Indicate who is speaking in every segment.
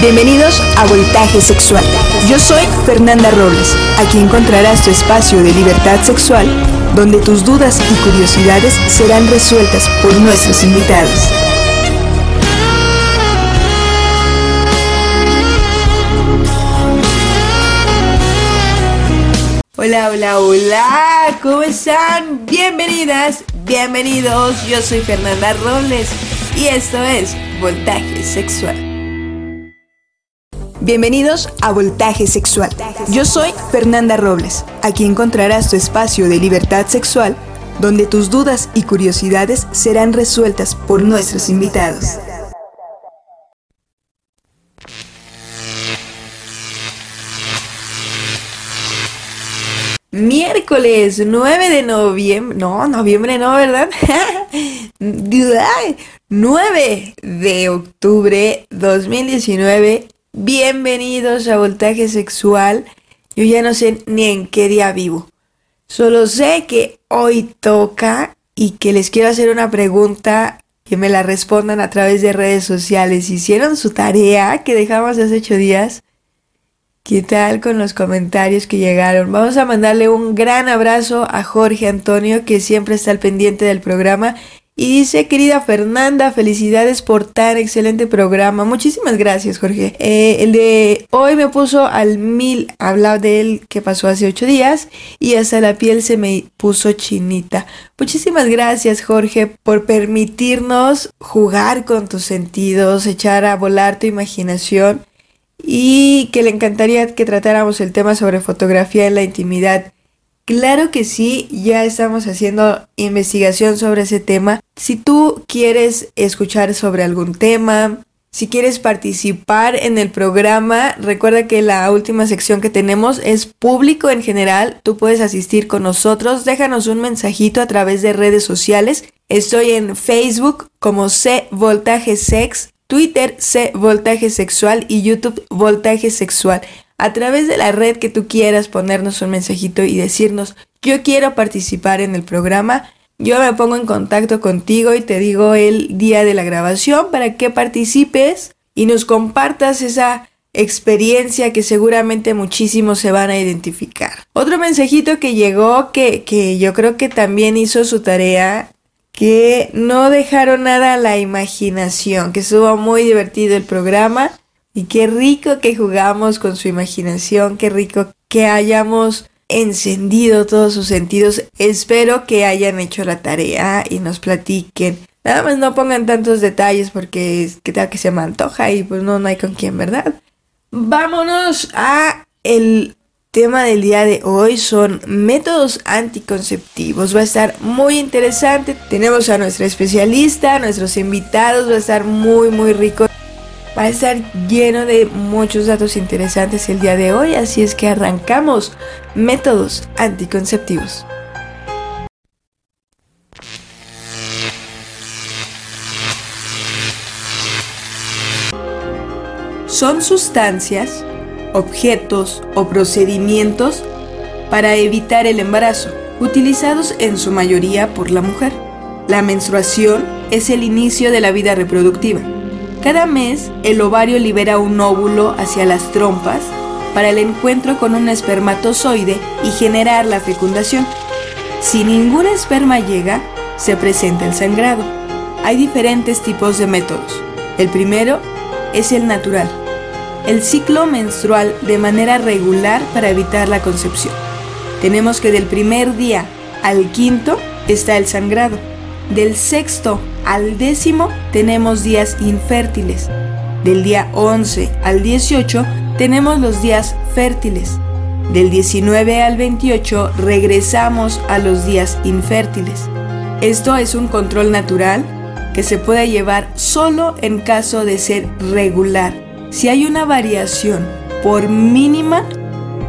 Speaker 1: Bienvenidos a Voltaje Sexual. Yo soy Fernanda Robles. Aquí encontrarás tu espacio de libertad sexual, donde tus dudas y curiosidades serán resueltas por nuestros invitados. Hola, hola, hola, ¿cómo están? Bienvenidas, bienvenidos. Yo soy Fernanda Robles y esto es Voltaje Sexual. Bienvenidos a Voltaje Sexual. Yo soy Fernanda Robles. Aquí encontrarás tu espacio de libertad sexual, donde tus dudas y curiosidades serán resueltas por nuestros invitados. Miércoles 9 de noviembre, no, noviembre no, ¿verdad? 9 de octubre 2019 Bienvenidos a Voltaje Sexual. Yo ya no sé ni en qué día vivo. Solo sé que hoy toca y que les quiero hacer una pregunta que me la respondan a través de redes sociales. ¿Hicieron su tarea que dejamos hace ocho días? ¿Qué tal con los comentarios que llegaron? Vamos a mandarle un gran abrazo a Jorge Antonio que siempre está al pendiente del programa y dice, querida Fernanda, felicidades por tan excelente programa. Muchísimas gracias, Jorge. Eh, el de hoy me puso al mil, habla de él que pasó hace ocho días y hasta la piel se me puso chinita. Muchísimas gracias, Jorge, por permitirnos jugar con tus sentidos, echar a volar tu imaginación y que le encantaría que tratáramos el tema sobre fotografía en la intimidad. Claro que sí, ya estamos haciendo investigación sobre ese tema. Si tú quieres escuchar sobre algún tema, si quieres participar en el programa, recuerda que la última sección que tenemos es público en general. Tú puedes asistir con nosotros. Déjanos un mensajito a través de redes sociales. Estoy en Facebook como C Voltaje Sex, Twitter C Voltaje Sexual y YouTube Voltaje Sexual a través de la red que tú quieras ponernos un mensajito y decirnos, yo quiero participar en el programa, yo me pongo en contacto contigo y te digo el día de la grabación para que participes y nos compartas esa experiencia que seguramente muchísimos se van a identificar. Otro mensajito que llegó que, que yo creo que también hizo su tarea que no dejaron nada a la imaginación, que estuvo muy divertido el programa y qué rico que jugamos con su imaginación, qué rico que hayamos encendido todos sus sentidos. Espero que hayan hecho la tarea y nos platiquen. Nada más no pongan tantos detalles porque qué tal que se me antoja y pues no, no hay con quién, ¿verdad? Vámonos a el tema del día de hoy son métodos anticonceptivos. Va a estar muy interesante. Tenemos a nuestra especialista, a nuestros invitados. Va a estar muy, muy rico. Va a estar lleno de muchos datos interesantes el día de hoy, así es que arrancamos métodos anticonceptivos. Son sustancias, objetos o procedimientos para evitar el embarazo, utilizados en su mayoría por la mujer. La menstruación es el inicio de la vida reproductiva cada mes, el ovario libera un óvulo hacia las trompas para el encuentro con un espermatozoide y generar la fecundación. Si ningún esperma llega, se presenta el sangrado. Hay diferentes tipos de métodos. El primero es el natural, el ciclo menstrual de manera regular para evitar la concepción. Tenemos que del primer día al quinto está el sangrado. Del sexto al décimo tenemos días infértiles. Del día 11 al 18 tenemos los días fértiles. Del 19 al 28 regresamos a los días infértiles. Esto es un control natural que se puede llevar solo en caso de ser regular. Si hay una variación por mínima,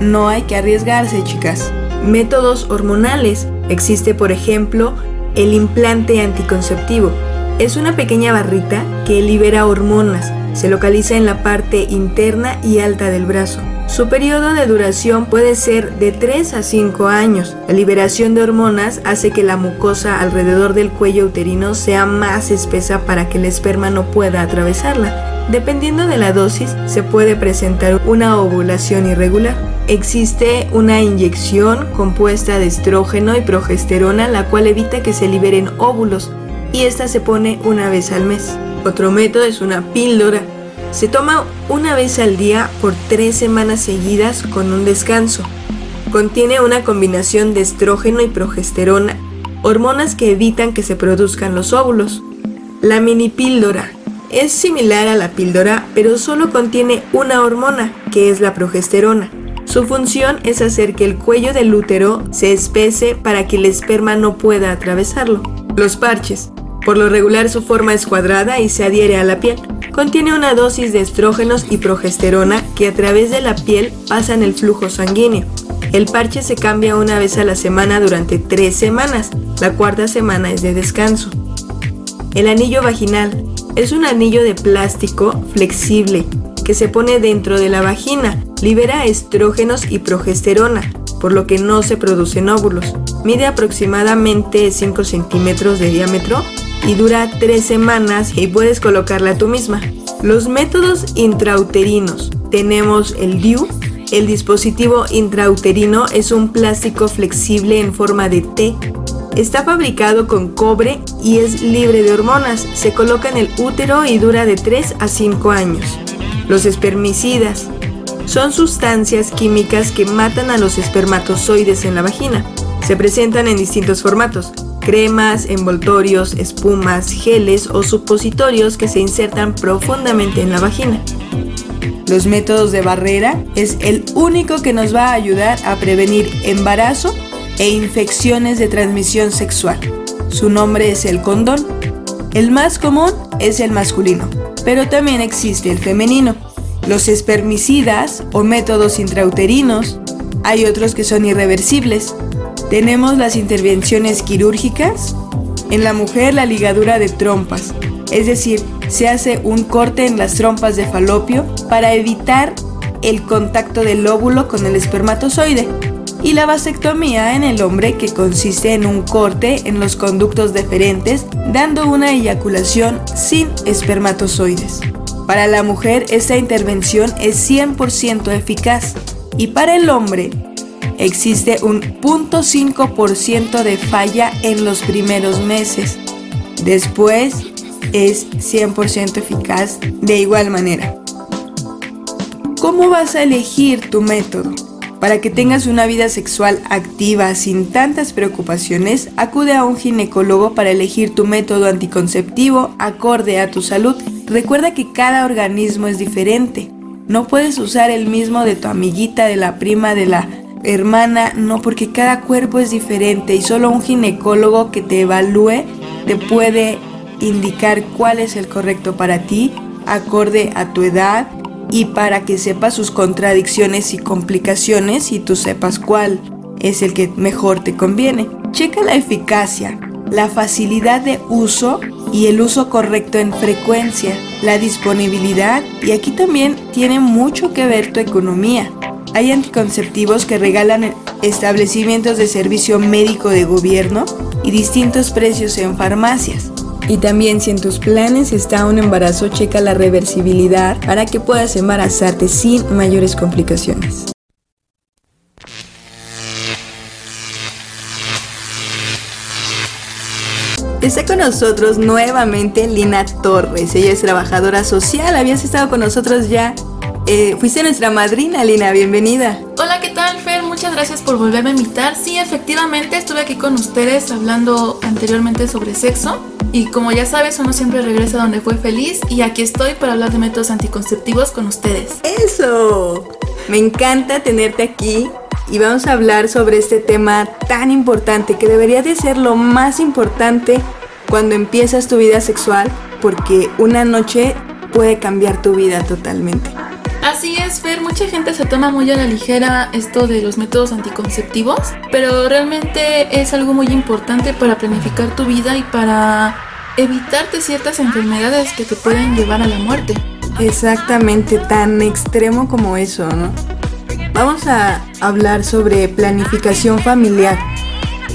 Speaker 1: no hay que arriesgarse, chicas. Métodos hormonales. Existe, por ejemplo, el implante anticonceptivo es una pequeña barrita que libera hormonas. Se localiza en la parte interna y alta del brazo. Su periodo de duración puede ser de 3 a 5 años. La liberación de hormonas hace que la mucosa alrededor del cuello uterino sea más espesa para que el esperma no pueda atravesarla. Dependiendo de la dosis, se puede presentar una ovulación irregular. Existe una inyección compuesta de estrógeno y progesterona, la cual evita que se liberen óvulos, y esta se pone una vez al mes. Otro método es una píldora. Se toma una vez al día por tres semanas seguidas con un descanso. Contiene una combinación de estrógeno y progesterona, hormonas que evitan que se produzcan los óvulos. La mini píldora es similar a la píldora, pero solo contiene una hormona, que es la progesterona. Su función es hacer que el cuello del útero se espese para que el esperma no pueda atravesarlo. Los parches. Por lo regular su forma es cuadrada y se adhiere a la piel. Contiene una dosis de estrógenos y progesterona que a través de la piel pasan el flujo sanguíneo. El parche se cambia una vez a la semana durante tres semanas. La cuarta semana es de descanso. El anillo vaginal es un anillo de plástico flexible que se pone dentro de la vagina. Libera estrógenos y progesterona, por lo que no se producen óvulos. Mide aproximadamente 5 centímetros de diámetro y dura 3 semanas y puedes colocarla tú misma. Los métodos intrauterinos. Tenemos el DIU. El dispositivo intrauterino es un plástico flexible en forma de T Está fabricado con cobre y es libre de hormonas. Se coloca en el útero y dura de 3 a 5 años. Los espermicidas son sustancias químicas que matan a los espermatozoides en la vagina. Se presentan en distintos formatos, cremas, envoltorios, espumas, geles o supositorios que se insertan profundamente en la vagina. Los métodos de barrera es el único que nos va a ayudar a prevenir embarazo e infecciones de transmisión sexual. Su nombre es el condón. El más común es el masculino, pero también existe el femenino. Los espermicidas o métodos intrauterinos, hay otros que son irreversibles. Tenemos las intervenciones quirúrgicas. En la mujer la ligadura de trompas, es decir, se hace un corte en las trompas de falopio para evitar el contacto del óvulo con el espermatozoide y la vasectomía en el hombre que consiste en un corte en los conductos deferentes dando una eyaculación sin espermatozoides. Para la mujer esta intervención es 100% eficaz y para el hombre existe un 0.5% de falla en los primeros meses. Después es 100% eficaz de igual manera. ¿Cómo vas a elegir tu método? Para que tengas una vida sexual activa sin tantas preocupaciones, acude a un ginecólogo para elegir tu método anticonceptivo acorde a tu salud. Recuerda que cada organismo es diferente. No puedes usar el mismo de tu amiguita, de la prima, de la hermana, no, porque cada cuerpo es diferente y solo un ginecólogo que te evalúe te puede indicar cuál es el correcto para ti, acorde a tu edad, y para que sepas sus contradicciones y complicaciones y tú sepas cuál es el que mejor te conviene. Checa la eficacia, la facilidad de uso y el uso correcto en frecuencia, la disponibilidad y aquí también tiene mucho que ver tu economía. Hay anticonceptivos que regalan establecimientos de servicio médico de gobierno y distintos precios en farmacias. Y también si en tus planes está un embarazo, checa la reversibilidad para que puedas embarazarte sin mayores complicaciones. Está con nosotros nuevamente Lina Torres. Ella es trabajadora social. Habías estado con nosotros ya. Eh, fuiste nuestra madrina, Lina. Bienvenida.
Speaker 2: Hola, ¿qué tal, Fer? Muchas gracias por volverme a invitar. Sí, efectivamente, estuve aquí con ustedes hablando anteriormente sobre sexo. Y como ya sabes, uno siempre regresa donde fue feliz y aquí estoy para hablar de métodos anticonceptivos con ustedes.
Speaker 1: Eso, me encanta tenerte aquí y vamos a hablar sobre este tema tan importante que debería de ser lo más importante cuando empiezas tu vida sexual porque una noche puede cambiar tu vida totalmente.
Speaker 2: Así es, Fer, mucha gente se toma muy a la ligera esto de los métodos anticonceptivos, pero realmente es algo muy importante para planificar tu vida y para evitarte ciertas enfermedades que te pueden llevar a la muerte.
Speaker 1: Exactamente, tan extremo como eso, ¿no? Vamos a hablar sobre planificación familiar.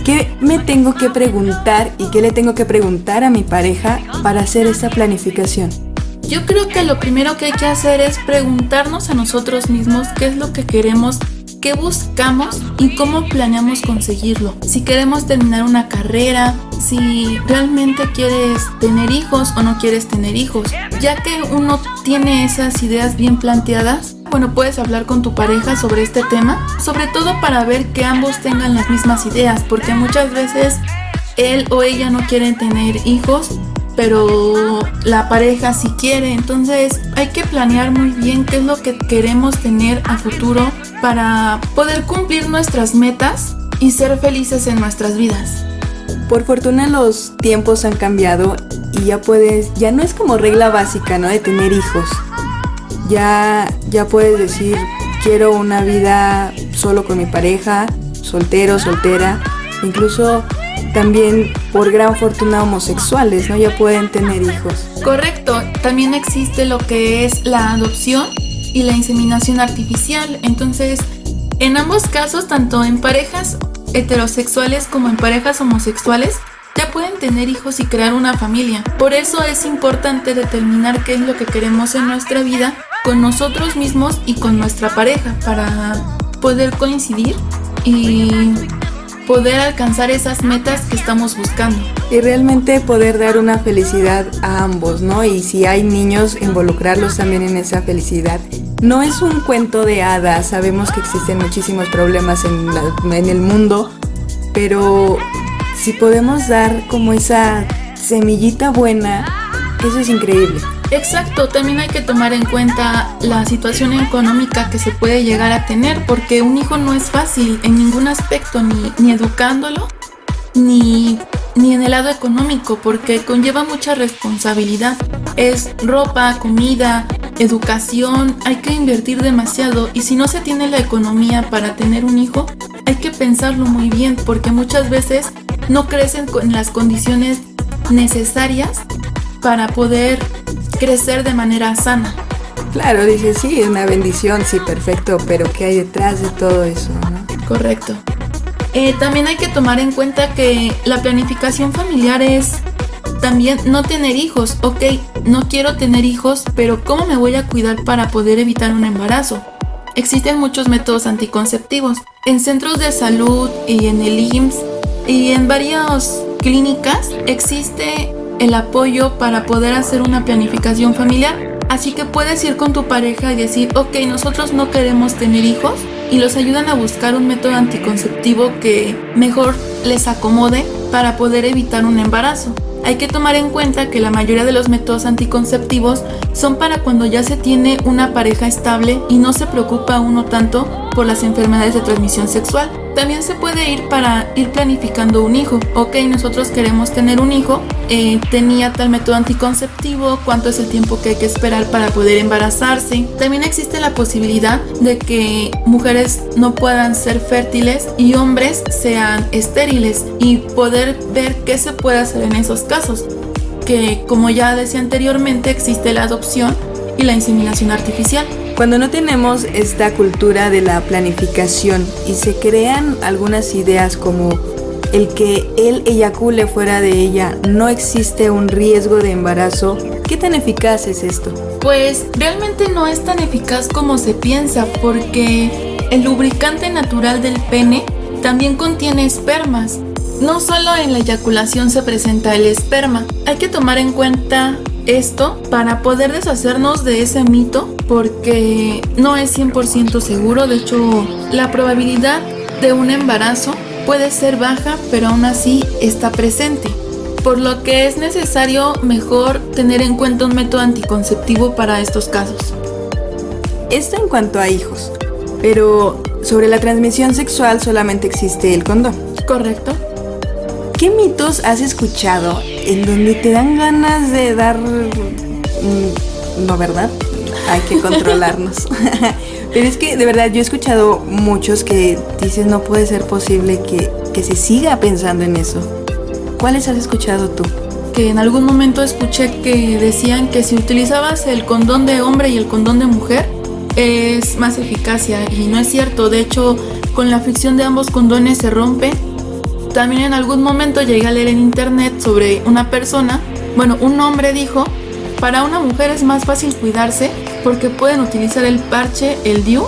Speaker 1: ¿Qué me tengo que preguntar y qué le tengo que preguntar a mi pareja para hacer esta planificación?
Speaker 2: Yo creo que lo primero que hay que hacer es preguntarnos a nosotros mismos qué es lo que queremos qué buscamos y cómo planeamos conseguirlo. Si queremos terminar una carrera, si realmente quieres tener hijos o no quieres tener hijos. Ya que uno tiene esas ideas bien planteadas, bueno, puedes hablar con tu pareja sobre este tema, sobre todo para ver que ambos tengan las mismas ideas, porque muchas veces él o ella no quieren tener hijos pero la pareja sí quiere. Entonces hay que planear muy bien qué es lo que queremos tener a futuro para poder cumplir nuestras metas y ser felices en nuestras vidas.
Speaker 1: Por fortuna los tiempos han cambiado y ya puedes, ya no es como regla básica, ¿no? De tener hijos. Ya, ya puedes decir, quiero una vida solo con mi pareja, soltero, soltera. Incluso también por gran fortuna homosexuales, ¿no? Ya pueden tener hijos.
Speaker 2: Correcto, también existe lo que es la adopción y la inseminación artificial. Entonces, en ambos casos, tanto en parejas heterosexuales como en parejas homosexuales, ya pueden tener hijos y crear una familia. Por eso es importante determinar qué es lo que queremos en nuestra vida con nosotros mismos y con nuestra pareja para poder coincidir y poder alcanzar esas metas que estamos buscando.
Speaker 1: Y realmente poder dar una felicidad a ambos, ¿no? Y si hay niños, involucrarlos también en esa felicidad. No es un cuento de hadas, sabemos que existen muchísimos problemas en, el mundo, pero si podemos dar como esa semillita buena, eso es increíble.
Speaker 2: Exacto, también hay que tomar en cuenta la situación económica que se puede llegar a tener, porque un hijo no es fácil en ningún aspecto, ni, ni educándolo, ni, ni en el lado económico, porque conlleva mucha responsabilidad. Es ropa, comida, educación, hay que invertir demasiado y si no se tiene la economía para tener un hijo, hay que pensarlo muy bien, porque muchas veces no crecen con las condiciones necesarias para poder crecer de manera sana.
Speaker 1: Claro, dice, sí, es una bendición, sí, perfecto, pero ¿qué hay detrás de todo eso?
Speaker 2: Correcto. Eh, también hay que tomar en cuenta que la planificación familiar es también no tener hijos. Ok, no quiero tener hijos, pero ¿cómo me voy a cuidar para poder evitar un embarazo? Existen muchos métodos anticonceptivos. En centros de salud y en el IMSS y en varias clínicas existe el apoyo para poder hacer una planificación familiar. Así que puedes ir con tu pareja y decir, ok, nosotros no queremos tener hijos y los ayudan a buscar un método anticonceptivo que mejor les acomode para poder evitar un embarazo. Hay que tomar en cuenta que la mayoría de los métodos anticonceptivos son para cuando ya se tiene una pareja estable y no se preocupa uno tanto por las enfermedades de transmisión sexual. También se puede ir para ir planificando un hijo. Ok, nosotros queremos tener un hijo, eh, tenía tal método anticonceptivo, cuánto es el tiempo que hay que esperar para poder embarazarse. También existe la posibilidad de que mujeres no puedan ser fértiles y hombres sean estériles y poder ver qué se puede hacer en esos casos. Que como ya decía anteriormente existe la adopción y la inseminación artificial.
Speaker 1: Cuando no tenemos esta cultura de la planificación y se crean algunas ideas como el que él eyacule fuera de ella, no existe un riesgo de embarazo, ¿qué tan eficaz es esto?
Speaker 2: Pues realmente no es tan eficaz como se piensa porque el lubricante natural del pene también contiene espermas. No solo en la eyaculación se presenta el esperma, hay que tomar en cuenta esto para poder deshacernos de ese mito porque no es 100% seguro, de hecho la probabilidad de un embarazo puede ser baja pero aún así está presente, por lo que es necesario mejor tener en cuenta un método anticonceptivo para estos casos.
Speaker 1: Esto en cuanto a hijos, pero sobre la transmisión sexual solamente existe el condón.
Speaker 2: Correcto.
Speaker 1: ¿Qué mitos has escuchado en donde te dan ganas de dar... Mm, no, ¿verdad? Hay que controlarnos. Pero es que de verdad yo he escuchado muchos que dicen no puede ser posible que, que se siga pensando en eso. ¿Cuáles has escuchado tú?
Speaker 2: Que en algún momento escuché que decían que si utilizabas el condón de hombre y el condón de mujer es más eficacia y no es cierto. De hecho, con la fricción de ambos condones se rompe también en algún momento llegué a leer en internet sobre una persona, bueno, un hombre dijo, para una mujer es más fácil cuidarse porque pueden utilizar el parche, el DIU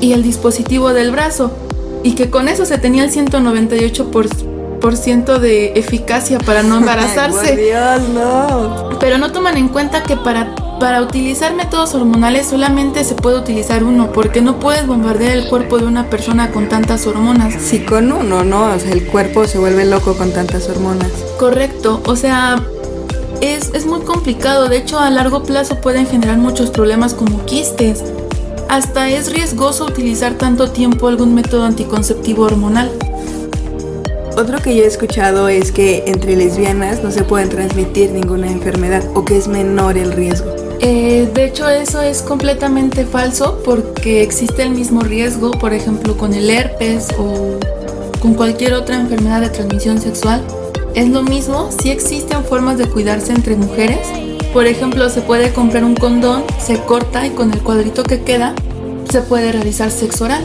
Speaker 2: y el dispositivo del brazo y que con eso se tenía el 198% de eficacia para no embarazarse.
Speaker 1: Dios, no.
Speaker 2: Pero no toman en cuenta que para, para utilizar métodos hormonales solamente se puede utilizar uno, porque no puedes bombardear el cuerpo de una persona con tantas hormonas.
Speaker 1: Sí, con uno, ¿no? O sea, el cuerpo se vuelve loco con tantas hormonas.
Speaker 2: Correcto, o sea, es, es muy complicado. De hecho, a largo plazo pueden generar muchos problemas como quistes. Hasta es riesgoso utilizar tanto tiempo algún método anticonceptivo hormonal.
Speaker 1: Otro que yo he escuchado es que entre lesbianas no se pueden transmitir ninguna enfermedad o que es menor el riesgo.
Speaker 2: Eh, de hecho, eso es completamente falso porque existe el mismo riesgo, por ejemplo, con el herpes o con cualquier otra enfermedad de transmisión sexual. Es lo mismo, si existen formas de cuidarse entre mujeres. Por ejemplo, se puede comprar un condón, se corta y con el cuadrito que queda se puede realizar sexo oral.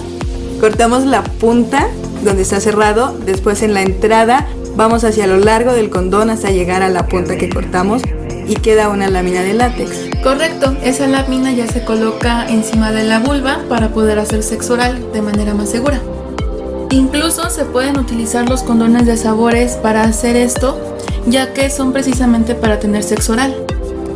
Speaker 1: Cortamos la punta donde está cerrado, después en la entrada vamos hacia lo largo del condón hasta llegar a la punta que cortamos y queda una lámina de látex.
Speaker 2: Correcto, esa lámina ya se coloca encima de la vulva para poder hacer sexo oral de manera más segura. Incluso se pueden utilizar los condones de sabores para hacer esto, ya que son precisamente para tener sexo oral.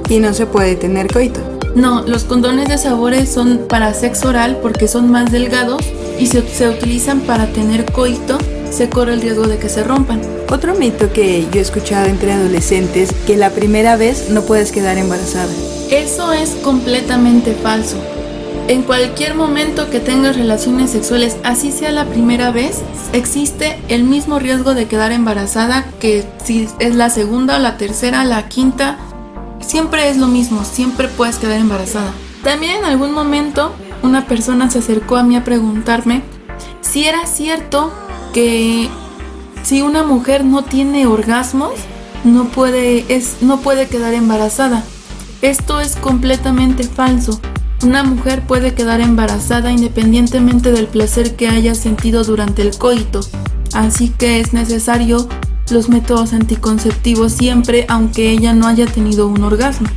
Speaker 1: Y no se puede tener coito.
Speaker 2: No, los condones de sabores son para sexo oral porque son más delgados y se, se utilizan para tener coito, se corre el riesgo de que se rompan.
Speaker 1: Otro mito que yo he escuchado entre adolescentes, que la primera vez no puedes quedar embarazada.
Speaker 2: Eso es completamente falso. En cualquier momento que tengas relaciones sexuales, así sea la primera vez, existe el mismo riesgo de quedar embarazada que si es la segunda, la tercera, la quinta. Siempre es lo mismo, siempre puedes quedar embarazada. También en algún momento una persona se acercó a mí a preguntarme si era cierto que si una mujer no tiene orgasmos, no puede, es, no puede quedar embarazada. Esto es completamente falso. Una mujer puede quedar embarazada independientemente del placer que haya sentido durante el coito, así que es necesario los métodos anticonceptivos siempre aunque ella no haya tenido un orgasmo.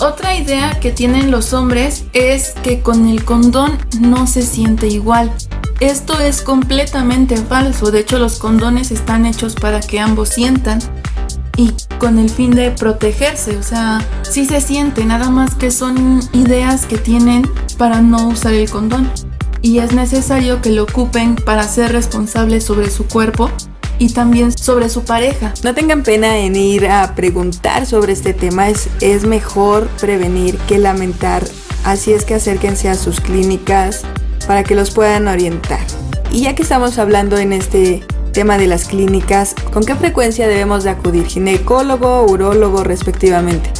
Speaker 2: Otra idea que tienen los hombres es que con el condón no se siente igual. Esto es completamente falso, de hecho los condones están hechos para que ambos sientan y con el fin de protegerse, o sea, sí se siente, nada más que son ideas que tienen para no usar el condón. Y es necesario que lo ocupen para ser responsables sobre su cuerpo y también sobre su pareja.
Speaker 1: No tengan pena en ir a preguntar sobre este tema, es, es mejor prevenir que lamentar, así es que acérquense a sus clínicas para que los puedan orientar. Y ya que estamos hablando en este tema de las clínicas, ¿con qué frecuencia debemos de acudir? Ginecólogo, urólogo respectivamente.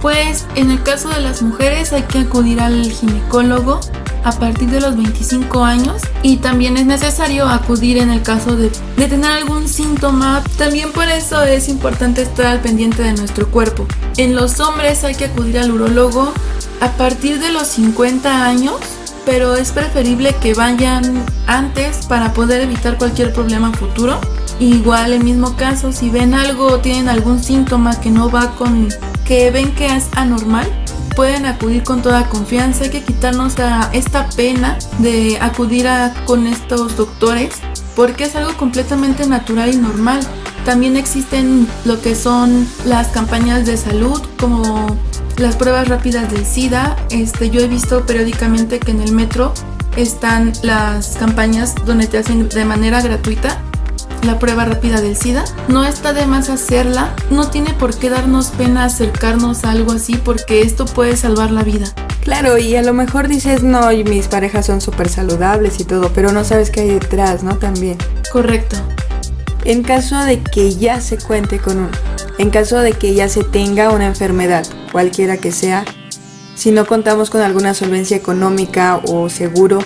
Speaker 2: Pues en el caso de las mujeres hay que acudir al ginecólogo a partir de los 25 años y también es necesario acudir en el caso de, de, tener algún síntoma. También por eso es importante estar al pendiente de nuestro cuerpo. En los hombres hay que acudir al urólogo a partir de los 50 años pero es preferible que vayan antes para poder evitar cualquier problema futuro. Igual el mismo caso, si ven algo o tienen algún síntoma que no va con, que ven que es anormal, pueden acudir con toda confianza. Hay que quitarnos esta pena de acudir a, con estos doctores porque es algo completamente natural y normal. También existen lo que son las campañas de salud como las pruebas rápidas del SIDA. Este, yo he visto periódicamente que en el metro están las campañas donde te hacen de manera gratuita la prueba rápida del SIDA. No está de más hacerla, no tiene por qué darnos pena acercarnos a algo así porque esto puede salvar la vida.
Speaker 1: Claro, y a lo mejor dices, no, mis parejas son súper saludables y todo, pero no sabes qué hay detrás, ¿no? También.
Speaker 2: Correcto.
Speaker 1: En caso de que ya se cuente con uno, en caso de que ya se tenga una enfermedad, cualquiera que sea, si no contamos con alguna solvencia económica o seguro,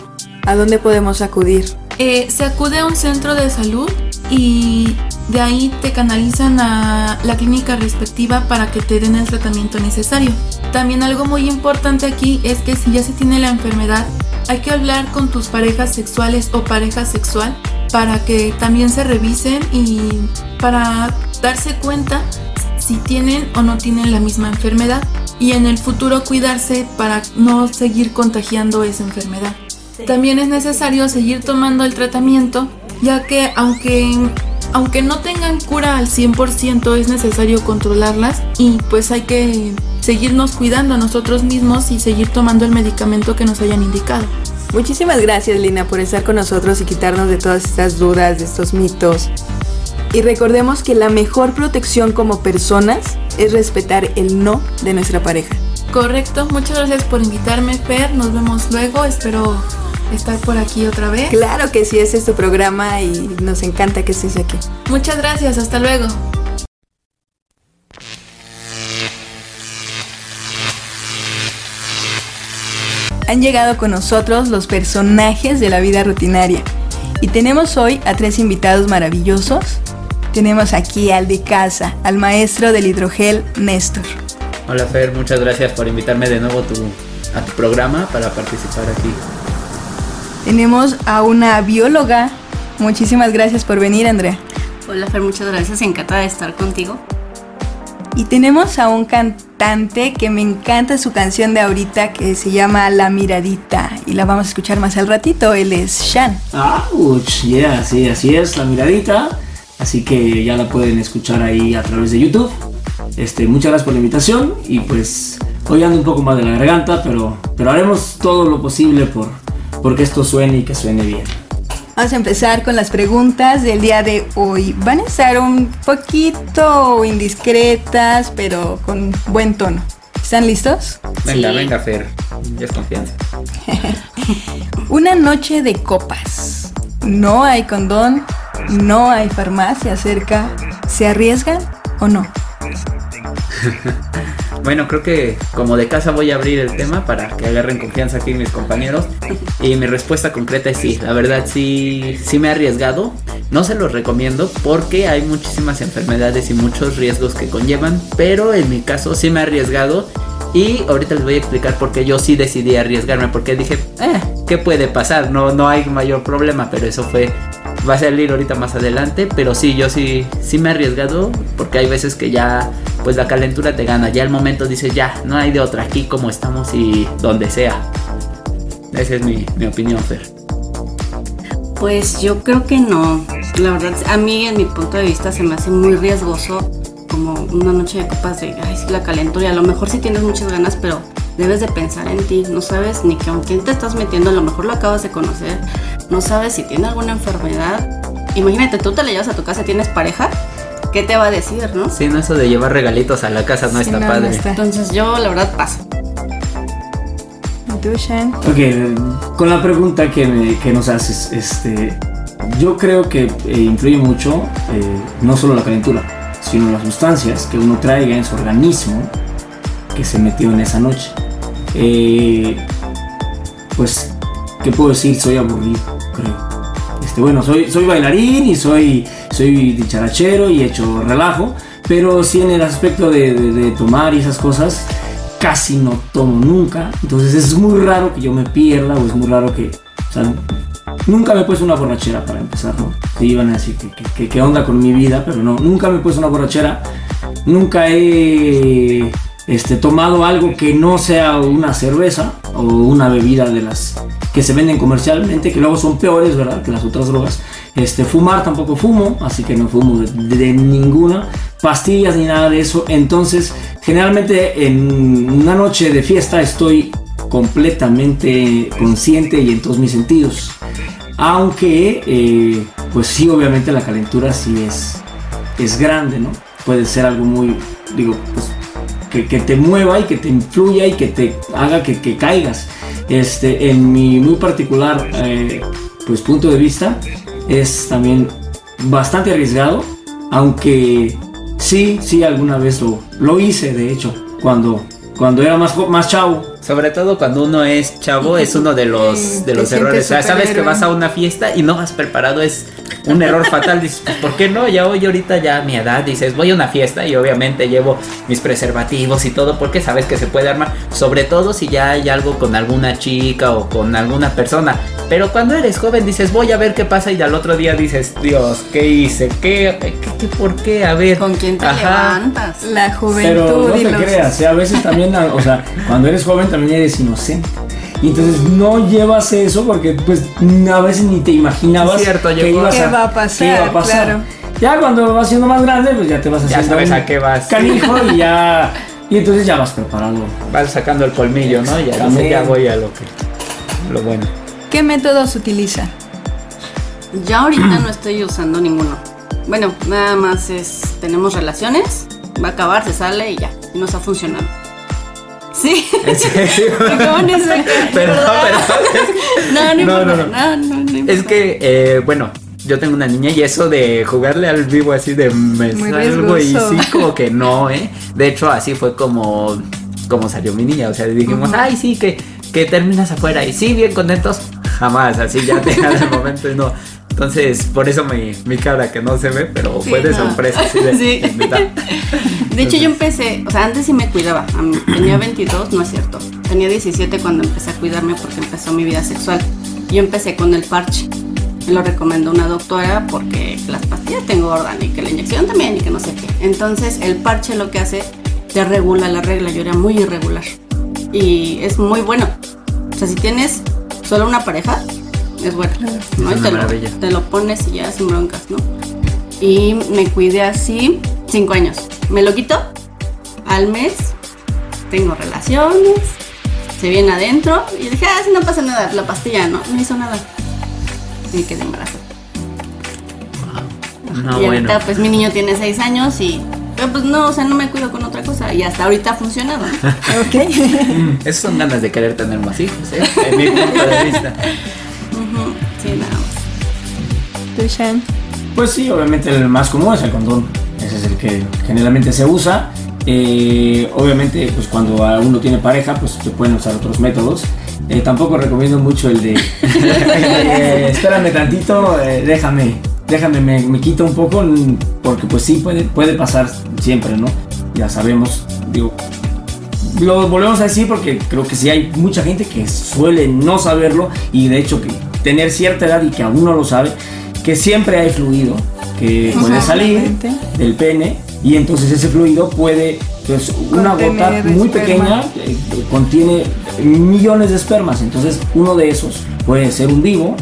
Speaker 1: ¿a dónde podemos acudir?
Speaker 2: Eh, se acude a un centro de salud y de ahí te canalizan a la clínica respectiva para que te den el tratamiento necesario. También algo muy importante aquí es que si ya se tiene la enfermedad, hay que hablar con tus parejas sexuales o pareja sexual para que también se revisen y para darse cuenta si tienen o no tienen la misma enfermedad. y en el futuro cuidarse para no seguir contagiando esa enfermedad. También es necesario seguir tomando el tratamiento, ya que aunque, aunque no tengan cura al 100% es necesario controlarlas y pues hay que seguirnos cuidando a nosotros mismos y seguir tomando el medicamento que nos hayan indicado.
Speaker 1: Muchísimas gracias Lina por estar con nosotros y quitarnos de todas estas dudas, de estos mitos. Y recordemos que la mejor protección como personas es respetar el no de nuestra pareja.
Speaker 2: Correcto, muchas gracias por invitarme, Fer. Nos vemos luego. Espero estar por aquí otra vez.
Speaker 1: Claro que sí, ese es tu programa y nos encanta que estés aquí.
Speaker 2: Muchas gracias, hasta luego.
Speaker 1: Han llegado con nosotros los personajes de la vida rutinaria. Y tenemos hoy a tres invitados maravillosos. Tenemos aquí al de casa, al maestro del hidrogel, Néstor.
Speaker 3: Hola Fer, muchas gracias por invitarme de nuevo a tu programa para participar aquí.
Speaker 1: Tenemos a una bióloga. Muchísimas gracias por venir, Andrea.
Speaker 4: Hola Fer, muchas gracias, encantada de estar contigo.
Speaker 1: Y tenemos a un cantante que me encanta su canción de ahorita que se llama La Miradita y la vamos a escuchar más al ratito. Él es Shan.
Speaker 5: Ah, yeah, sí, así es, La Miradita. Así que ya la pueden escuchar ahí a través de YouTube. Este, muchas gracias por la invitación y pues hoy ando un poco más de la garganta, pero, pero haremos todo lo posible por, por que esto suene y que suene bien.
Speaker 1: Vamos a empezar con las preguntas del día de hoy. Van a estar un poquito indiscretas, pero con buen tono. ¿Están listos?
Speaker 3: Venga, venga, Fer. Ya es confianza.
Speaker 1: Una noche de copas. No hay condón, no hay farmacia cerca. ¿Se arriesgan o no?
Speaker 3: Bueno, creo que como de casa voy a abrir el tema para que agarren confianza aquí mis compañeros. Y mi respuesta concreta es sí. La verdad sí, sí me he arriesgado. No se los recomiendo porque hay muchísimas enfermedades y muchos riesgos que conllevan. Pero en mi caso sí me he arriesgado. Y ahorita les voy a explicar por qué yo sí decidí arriesgarme. Porque dije, eh, ¿qué puede pasar? No, no hay mayor problema. Pero eso fue va a salir ahorita más adelante, pero sí, yo sí, sí me he arriesgado porque hay veces que ya, pues la calentura te gana, ya el momento dices, ya, no hay de otra, aquí como estamos y donde sea. Esa es mi, mi opinión, Fer.
Speaker 4: Pues yo creo que no. La verdad, a mí en mi punto de vista se me hace muy riesgoso como una noche de copas de, ay, sí, la calentura. A lo mejor sí tienes muchas ganas, pero debes de pensar en ti. No sabes ni con quién te estás metiendo, a lo mejor lo acabas de conocer. No sabes si tiene alguna enfermedad. Imagínate, tú te la llevas a tu casa, tienes pareja. ¿Qué te va a decir, no?
Speaker 3: Sí, no, eso de llevar regalitos a la casa no está padre.
Speaker 4: Entonces yo, la verdad, paso.
Speaker 5: Ok, con la pregunta que, nos haces, este, yo creo que eh, influye mucho eh, no solo la calentura, sino las sustancias que uno traiga en su organismo que se metió en esa noche. Eh, pues, ¿qué puedo decir? Soy aburrido, creo. Este, bueno, soy, soy bailarín y soy, soy dicharachero y hecho relajo, pero sí en el aspecto de, tomar y esas cosas, casi no tomo nunca. Entonces es muy raro que yo me pierda o es muy raro que... O sea, nunca me he puesto una borrachera para empezar, ¿no? Que iban a decir que, qué onda con mi vida, pero no, nunca me he puesto una borrachera. Nunca he este, tomado algo que no sea una cerveza o una bebida de las que se venden comercialmente, que luego son peores, ¿verdad? Que las otras drogas. Este, fumar tampoco fumo, así que no fumo de ninguna pastillas ni nada de eso. Entonces, generalmente en una noche de fiesta estoy completamente consciente y en todos mis sentidos. Aunque, eh, pues sí, obviamente la calentura sí es, es grande, ¿no? Puede ser algo muy, digo, pues que, te mueva y que te influya y que te haga que, caigas. Este, en mi muy particular eh, pues punto de vista es también bastante arriesgado, aunque Sí, sí, alguna vez lo, lo hice, de hecho, cuando, cuando era más, más chavo.
Speaker 3: Sobre todo cuando uno es chavo, es uno de los, de los errores. sabes que vas a una fiesta y no has preparado, es un error fatal. Dices, pues, ¿por qué no? Ya hoy, ahorita, ya a mi edad, dices, voy a una fiesta y obviamente llevo mis preservativos y todo porque sabes que se puede armar. Sobre todo si ya hay algo con alguna chica o con alguna persona. Pero cuando eres joven dices, voy a ver qué pasa y al otro día dices, Dios, ¿qué hice? ¿Qué? ¿Qué? qué por qué? A ver.
Speaker 4: ¿Con quién te
Speaker 3: Ajá.
Speaker 4: levantas?
Speaker 1: La juventud
Speaker 5: Pero no
Speaker 1: y
Speaker 5: te
Speaker 1: los...
Speaker 5: creas, ¿eh? a veces también, o sea, cuando eres joven también eres inocente. Y entonces no llevas eso porque pues a veces ni te imaginabas
Speaker 3: cierto,
Speaker 5: que ibas
Speaker 1: ¿Qué va a pasar?
Speaker 5: iba a pasar.
Speaker 1: Claro.
Speaker 5: Ya cuando vas siendo más grande, pues ya te vas
Speaker 3: Ya
Speaker 5: haciendo
Speaker 3: sabes
Speaker 5: un
Speaker 3: a qué vas.
Speaker 5: Canijo y ya y entonces ya vas preparando.
Speaker 3: Vas sacando el colmillo, ¿no? Ya,
Speaker 5: También.
Speaker 3: dices, ya voy a lo que. Lo bueno.
Speaker 1: ¿Qué métodos utiliza?
Speaker 4: Yo ahorita no estoy usando ninguno. Bueno, nada más es, tenemos relaciones, va a acabar, se sale y ya, y nos ha funcionado. Sí.
Speaker 3: ¿En serio?
Speaker 4: ¿Cómo no sé qué?
Speaker 3: Perdón,
Speaker 4: No, no,
Speaker 3: No,
Speaker 4: importa,
Speaker 3: no,
Speaker 4: no,
Speaker 3: no.
Speaker 4: no, no,
Speaker 3: Es que, eh, bueno, yo tengo una niña y eso de jugarle al vivo así de me salgo y sí, como que no, ¿eh? De hecho, así fue como, como salió mi niña. O sea, dijimos, ay, sí, que, que terminas afuera y sí, bien contentos. Jamás, así ya te el momento y no. Entonces, por eso mi, mi cara que no se ve, pero
Speaker 4: Sí,
Speaker 3: fue de
Speaker 4: no.
Speaker 3: sorpresa, así de,
Speaker 4: Sí.
Speaker 3: de
Speaker 4: hecho, yo empecé, o sea, antes sí me cuidaba. A mí- Tenía 22, no es cierto. Tenía 17 cuando empecé a cuidarme porque empezó mi vida sexual. Yo empecé con el parche. Me lo recomendó una doctora porque las pastillas te engordan y que la inyección también y que no sé qué. Entonces, el parche lo que hace, te regula la regla. Yo era muy irregular. Y es muy bueno. O sea, si tienes solo una pareja, es bueno. ¿no?
Speaker 3: Es
Speaker 4: Y
Speaker 3: una
Speaker 4: te, lo,
Speaker 3: maravilla.
Speaker 4: te lo pones y ya sin broncas, ¿no? Y me cuidé así cinco años. Me lo quito al mes, tengo relaciones, se viene adentro y dije, ah, si no pasa nada, la pastilla no, no hizo nada. Y quedé embarazada.
Speaker 3: No,
Speaker 4: y
Speaker 3: bueno.
Speaker 4: ahorita pues mi niño tiene seis años y pero pues no, o sea, no me cuido con otra cosa y hasta ahorita ha funcionado. ¿no?
Speaker 1: Ok.
Speaker 3: Esas son ganas de querer tener más hijos, ¿eh? En mi punto de vista.
Speaker 5: Pues sí, obviamente el más común es el condón. Ese es el que generalmente se usa. Eh, obviamente, pues cuando uno tiene pareja, pues se pueden usar otros métodos. Eh, tampoco recomiendo mucho el de eh, espérame tantito, eh, déjame, déjame, me, me quito un poco, porque pues sí puede, puede pasar siempre, ¿no? Ya sabemos, digo, lo volvemos a decir porque creo que sí hay mucha gente que suele no saberlo y de hecho que tener cierta edad y que aún no lo sabe, que siempre hay fluido que puede salir del pene y entonces ese fluido puede, pues una gota muy pequeña eh, contiene millones de espermas, entonces uno de esos puede ser un vivo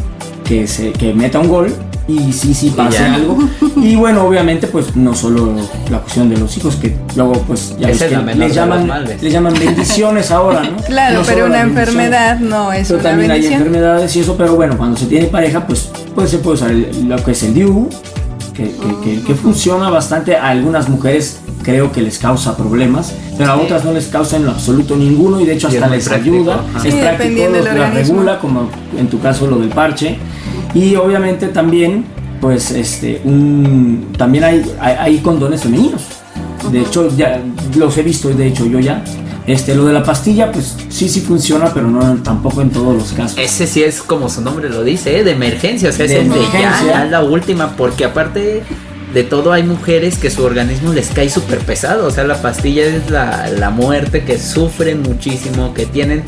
Speaker 5: que, se, que meta un gol y sí, sí pase
Speaker 3: ya.
Speaker 5: algo. Y bueno, obviamente pues no solo la cuestión de los hijos, que luego pues ya ves que les llaman, les llaman bendiciones ahora, ¿no?
Speaker 1: Claro,
Speaker 5: No
Speaker 1: pero una enfermedad no es
Speaker 5: Pero
Speaker 1: una
Speaker 5: también hay enfermedades y eso, pero bueno, cuando se tiene pareja, pues, pues se puede usar el- lo que es el DIU, que, que- que- que funciona bastante. A algunas mujeres creo que les causa problemas, pero a otras no les causa en lo absoluto ninguno y de hecho hasta les
Speaker 3: práctico,
Speaker 5: ayuda.
Speaker 3: ajá.
Speaker 5: Es
Speaker 1: Sí,
Speaker 5: práctico, la regula, como en tu caso lo del parche. Y obviamente también, pues, este, un, también hay, hay, hay condones femeninos. De hecho, ya los he visto, de hecho, yo ya. Este, lo de la pastilla, pues sí, sí funciona, pero no tampoco en todos los casos.
Speaker 3: Ese sí es como su nombre lo dice, ¿eh? de emergencia, o sea,
Speaker 5: De
Speaker 3: es de ya,
Speaker 5: emergencia.
Speaker 3: ya la última, porque aparte de todo hay mujeres que su organismo les cae súper pesado, o sea, la pastilla es la, la muerte, que sufren muchísimo, que tienen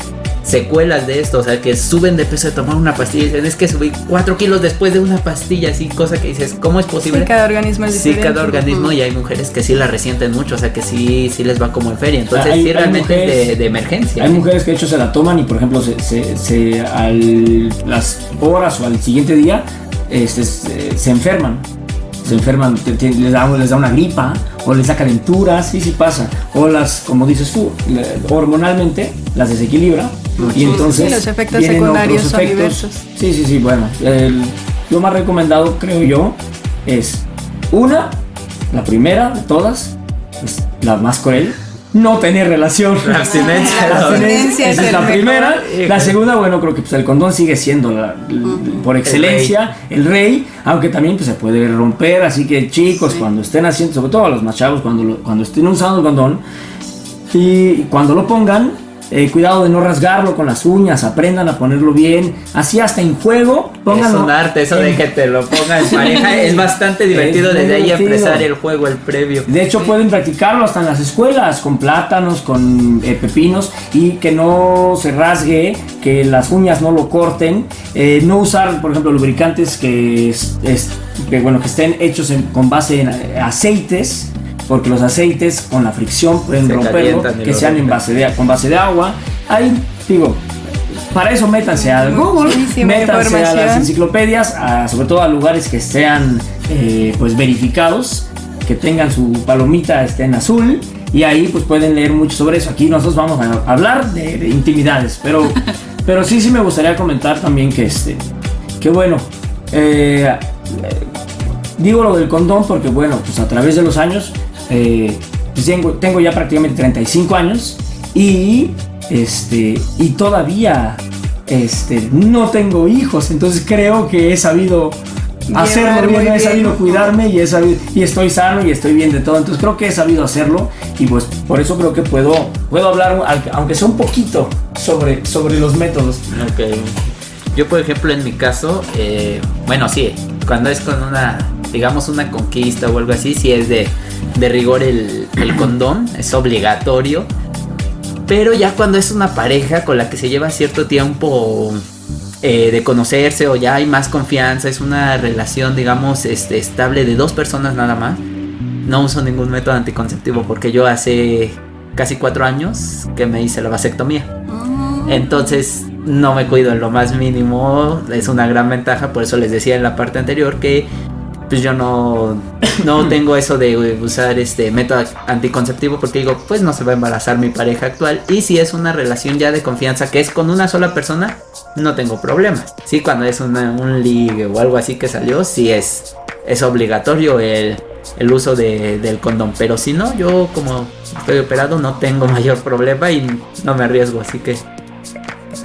Speaker 3: secuelas de esto, o sea, que suben de peso de tomar una pastilla y dicen, es que subí 4 kilos después de una pastilla, así, cosa que dices, ¿cómo es posible?
Speaker 1: Sí, cada organismo es
Speaker 3: Sí,
Speaker 1: diferente.
Speaker 3: cada organismo y hay mujeres que sí la resienten mucho, o sea que sí, sí les va como en feria. Entonces
Speaker 5: Hay-
Speaker 3: sí realmente es de,
Speaker 5: mujeres-
Speaker 3: de emergencia.
Speaker 5: Hay mujeres que de hecho se la toman y por ejemplo se, se, se- al las horas o al siguiente día este, se, se enferman. Se enferman, te- te- les, da, les da una gripa o les da calenturas, sí, sí pasa. O las, como dices tú, hormonalmente las desequilibra y entonces
Speaker 1: Sí, los efectos secundarios
Speaker 5: otros
Speaker 1: son
Speaker 5: efectos.
Speaker 1: diversos.
Speaker 5: Sí, sí, sí, bueno. el- lo más recomendado creo yo es una, la primera de todas, es la más cruel, no tener relación.
Speaker 3: La abstinencia.
Speaker 1: La
Speaker 3: la-
Speaker 1: abstinencia es
Speaker 5: Esa es
Speaker 1: el
Speaker 5: la
Speaker 1: mejor.
Speaker 5: primera. La segunda, bueno, creo que pues, el condón sigue siendo la- por excelencia el rey. aunque también pues, se puede romper. Así que chicos, cuando estén haciendo, sobre todo a los más chavos, cuando, lo- cuando estén usando el condón y cuando lo pongan, eh, cuidado de no rasgarlo con las uñas, aprendan a ponerlo bien, así hasta en juego,
Speaker 3: Es
Speaker 5: pónganlo.
Speaker 3: un arte, eso de que te lo ponga en pareja es bastante divertido
Speaker 5: Es
Speaker 3: desde ahí
Speaker 5: divertido.
Speaker 3: empezar el juego, el previo.
Speaker 5: De hecho, pueden practicarlo hasta en las escuelas, con plátanos, con eh, pepinos, y que no se rasgue, que las uñas no lo corten. eh, no usar, por ejemplo, lubricantes que, es- es- que, bueno, que estén hechos en- con base en eh, aceites, porque los aceites con la fricción pueden
Speaker 3: Se
Speaker 5: romperlo, que sean en base de, con base de agua. Ahí, digo, para eso métanse al Google,
Speaker 1: Muchísima
Speaker 5: métanse a las enciclopedias, a- sobre todo a lugares que sean eh, pues verificados, que tengan su palomita este, en azul y ahí pues pueden leer mucho sobre eso. Aquí nosotros vamos a hablar de, de intimidades, pero, pero sí, sí me gustaría comentar también que este, que bueno, eh, digo lo del condón porque bueno, pues a través de los años, eh, pues tengo, tengo ya prácticamente 35 años y este, y todavía este, no tengo hijos, entonces creo que he sabido hacerlo bien, he sabido cuidarme y, he sabido, y estoy sano y estoy bien de todo, entonces creo que he sabido hacerlo y pues por eso creo que puedo, puedo hablar, aunque sea un poquito, sobre, sobre los métodos.
Speaker 3: Yo, por ejemplo, en mi caso, eh, bueno, sí, cuando es con una, digamos, una conquista o algo así, sí es de, de rigor el, el condón, es obligatorio. Pero ya cuando es una pareja con la que se lleva cierto tiempo eh, de conocerse o ya hay más confianza, es una relación, digamos, este, estable de dos personas nada más, no uso ningún método anticonceptivo porque yo hace casi cuatro años que me hice la vasectomía. Entonces no me cuido en lo más mínimo, es una gran ventaja, por eso les decía en la parte anterior que pues yo no, no tengo eso de usar este método anticonceptivo porque digo, pues no se va a embarazar mi pareja actual. Y si es una relación ya de confianza que es con una sola persona, no tengo problema. Sí, cuando es una- un ligue o algo así que salió, sí es, es obligatorio el, el uso de- del condón, pero si no, yo como estoy operado no tengo mayor problema y no me arriesgo, así que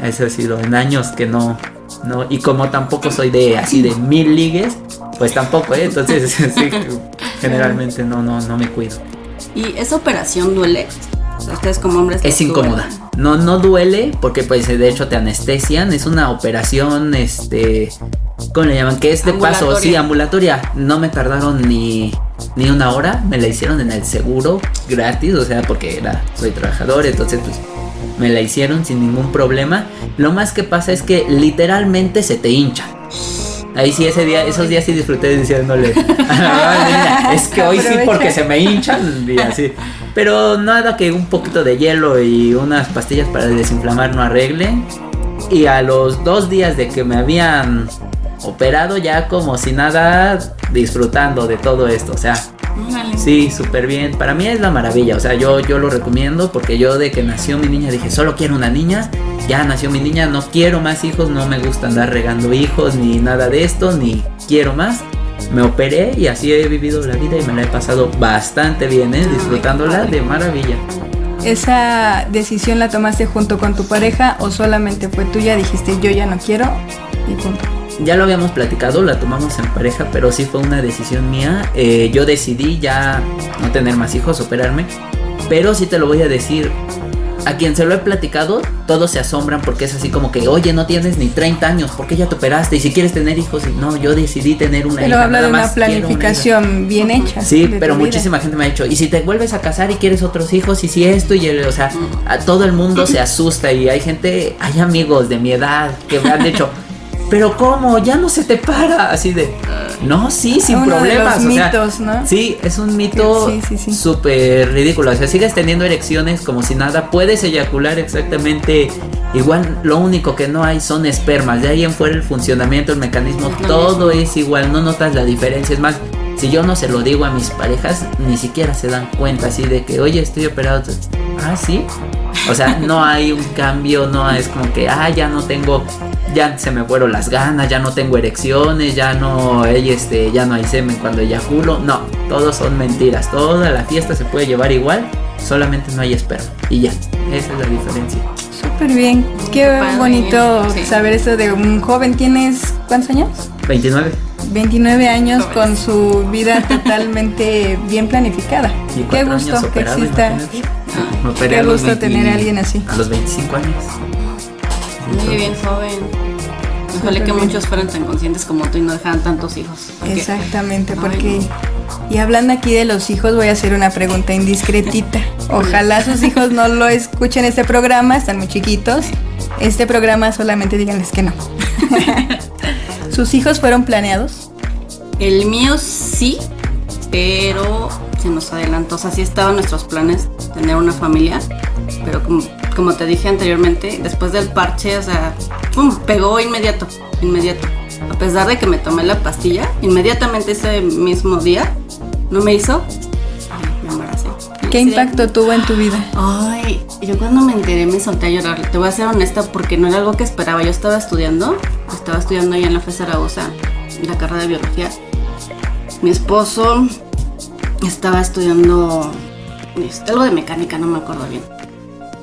Speaker 3: eso ha sido en años que no, no, y como tampoco soy de así de mil ligues, pues tampoco, ¿eh? entonces sí, generalmente no, no, no me cuido.
Speaker 4: ¿Y esa operación duele? Ustedes como hombres...
Speaker 3: Es incómoda. No, no duele porque pues de hecho te anestesian. Es una operación, este, ¿cómo le llaman? Que es de paso, sí, ambulatoria. No me tardaron ni, ni una hora. Me la hicieron en el seguro gratis, o sea, porque era, soy trabajador, entonces pues me la hicieron sin ningún problema. Lo más que pasa es que literalmente se te hincha. Ahí sí, ese día, esos días sí disfruté diciéndole. "Mira, es que hoy sí porque se me hinchan y así. Pero nada que un poquito de hielo y unas pastillas para desinflamar no arreglen. Y a los dos días de que me habían operado ya como si nada disfrutando de todo esto. O sea. Sí, súper bien. Para mí es la maravilla. O sea, yo, yo lo recomiendo porque yo de que nació mi niña dije, solo quiero una niña. Ya nació mi niña, no quiero más hijos, no me gusta andar regando hijos ni nada de esto, ni quiero más. Me operé y así he vivido la vida y me la he pasado bastante bien, ¿eh? disfrutándola de maravilla.
Speaker 1: ¿Esa decisión la tomaste junto con tu pareja o solamente fue tuya? Dijiste yo ya no quiero y punto.
Speaker 3: Ya lo habíamos platicado, la tomamos en pareja, pero sí fue una decisión mía. Eh, yo decidí ya no tener más hijos, operarme. Pero sí te lo voy a decir, a quien se lo he platicado, todos se asombran porque es así como que, oye, no tienes ni 30 años, ¿por qué ya te operaste? Y si quieres tener hijos, y no, yo decidí tener una
Speaker 1: Pero
Speaker 3: hija.
Speaker 1: habla
Speaker 3: nada
Speaker 1: de una
Speaker 3: más quiero hija".
Speaker 1: planificación bien hecha.
Speaker 3: Sí, pero
Speaker 1: vida.
Speaker 3: muchísima gente me ha dicho, y si te vuelves a casar y quieres otros hijos, y si esto, y el, o sea, a todo el mundo se asusta y hay gente, hay amigos de mi edad que me han dicho, pero ¿cómo? Ya no se te para, así de, no, sí, sin
Speaker 1: Uno de
Speaker 3: problemas,
Speaker 1: los
Speaker 3: o sea,
Speaker 1: mitos, ¿no?
Speaker 3: Sí, es un mito
Speaker 1: Sí, sí, sí.
Speaker 3: súper ridículo. O sea, sigues teniendo erecciones como si nada. Puedes eyacular exactamente igual. Lo único que no hay son espermas. De ahí en fuera el funcionamiento, el mecanismo, todo es igual. No notas la diferencia. Es más, si yo no se lo digo a mis parejas, ni siquiera se dan cuenta así de que, oye, estoy operado. Ah, sí. O sea, no hay un cambio, no es como que, ah, ya no tengo, ya se me fueron las ganas, ya no tengo erecciones, ya no hay este, ya no hay semen cuando eyaculo. No, todos son mentiras. Toda la fiesta se puede llevar igual, solamente no hay esperma. Y ya, esa es la diferencia.
Speaker 1: Súper bien. Qué
Speaker 4: Padre,
Speaker 1: bonito
Speaker 4: sí.
Speaker 1: saber esto de un joven. ¿Tienes cuántos años?
Speaker 3: 29.
Speaker 1: 29 años
Speaker 4: Jóvenes.
Speaker 1: con su vida totalmente bien planificada.
Speaker 3: Y
Speaker 1: Qué gusto
Speaker 3: años
Speaker 1: que
Speaker 3: operado,
Speaker 1: exista Qué gusto tener a alguien así.
Speaker 3: A los 25 años.
Speaker 4: Muy bien joven. Ojalá que
Speaker 1: bien.
Speaker 4: muchos fueran tan conscientes como tú y no dejaran tantos hijos. Porque-
Speaker 1: Exactamente,
Speaker 4: Ay,
Speaker 1: porque... Y hablando aquí de los hijos, voy a hacer una pregunta indiscretita. Ojalá sus hijos no lo escuchen este programa, están muy chiquitos. Este programa solamente díganles que no. ¿Sus hijos fueron planeados?
Speaker 4: El mío sí, pero se nos adelantó. O sea, estaban nuestros planes tener una familia, pero como, como te dije anteriormente, después del parche, o sea, pum, pegó inmediato, inmediato. A pesar de que me tomé la pastilla, inmediatamente ese mismo día, no me hizo, me embaracé.
Speaker 1: ¿Qué
Speaker 4: Sí.
Speaker 1: impacto tuvo en tu vida?
Speaker 4: Ay, yo cuando me enteré me solté a llorar. Te voy a ser honesta porque no era algo que esperaba. Yo estaba estudiando, estaba estudiando allá en la FE Zaragoza, la carrera de biología. Mi esposo estaba estudiando este, algo de mecánica, no me acuerdo bien.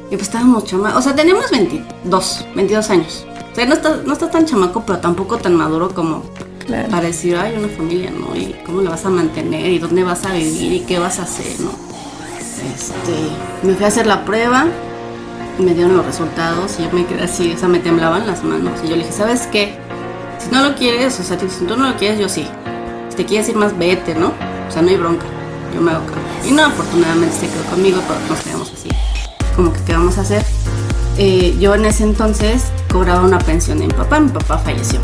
Speaker 4: Y pues estábamos chamacos. O sea, teníamos 22, 22 años. O sea, no estás no está tan chamaco, pero tampoco tan maduro como
Speaker 1: Claro.
Speaker 4: para decir, hay una familia, ¿no? Y cómo la vas a mantener, y dónde vas a vivir, y qué vas a hacer, ¿no? Este, me fui a hacer la prueba, me dieron los resultados, y yo me quedé así, o sea, me temblaban las manos. Y yo le dije, ¿sabes qué? Si no lo quieres, o sea, si tú no lo quieres, yo sí. Si te quieres ir más, vete, ¿no? O sea, no hay bronca, yo me hago cargo. Y no, afortunadamente se quedó conmigo, pero nos quedamos así, como que, ¿qué vamos a hacer? Eh, yo en ese entonces cobraba una pensión de mi papá, mi papá falleció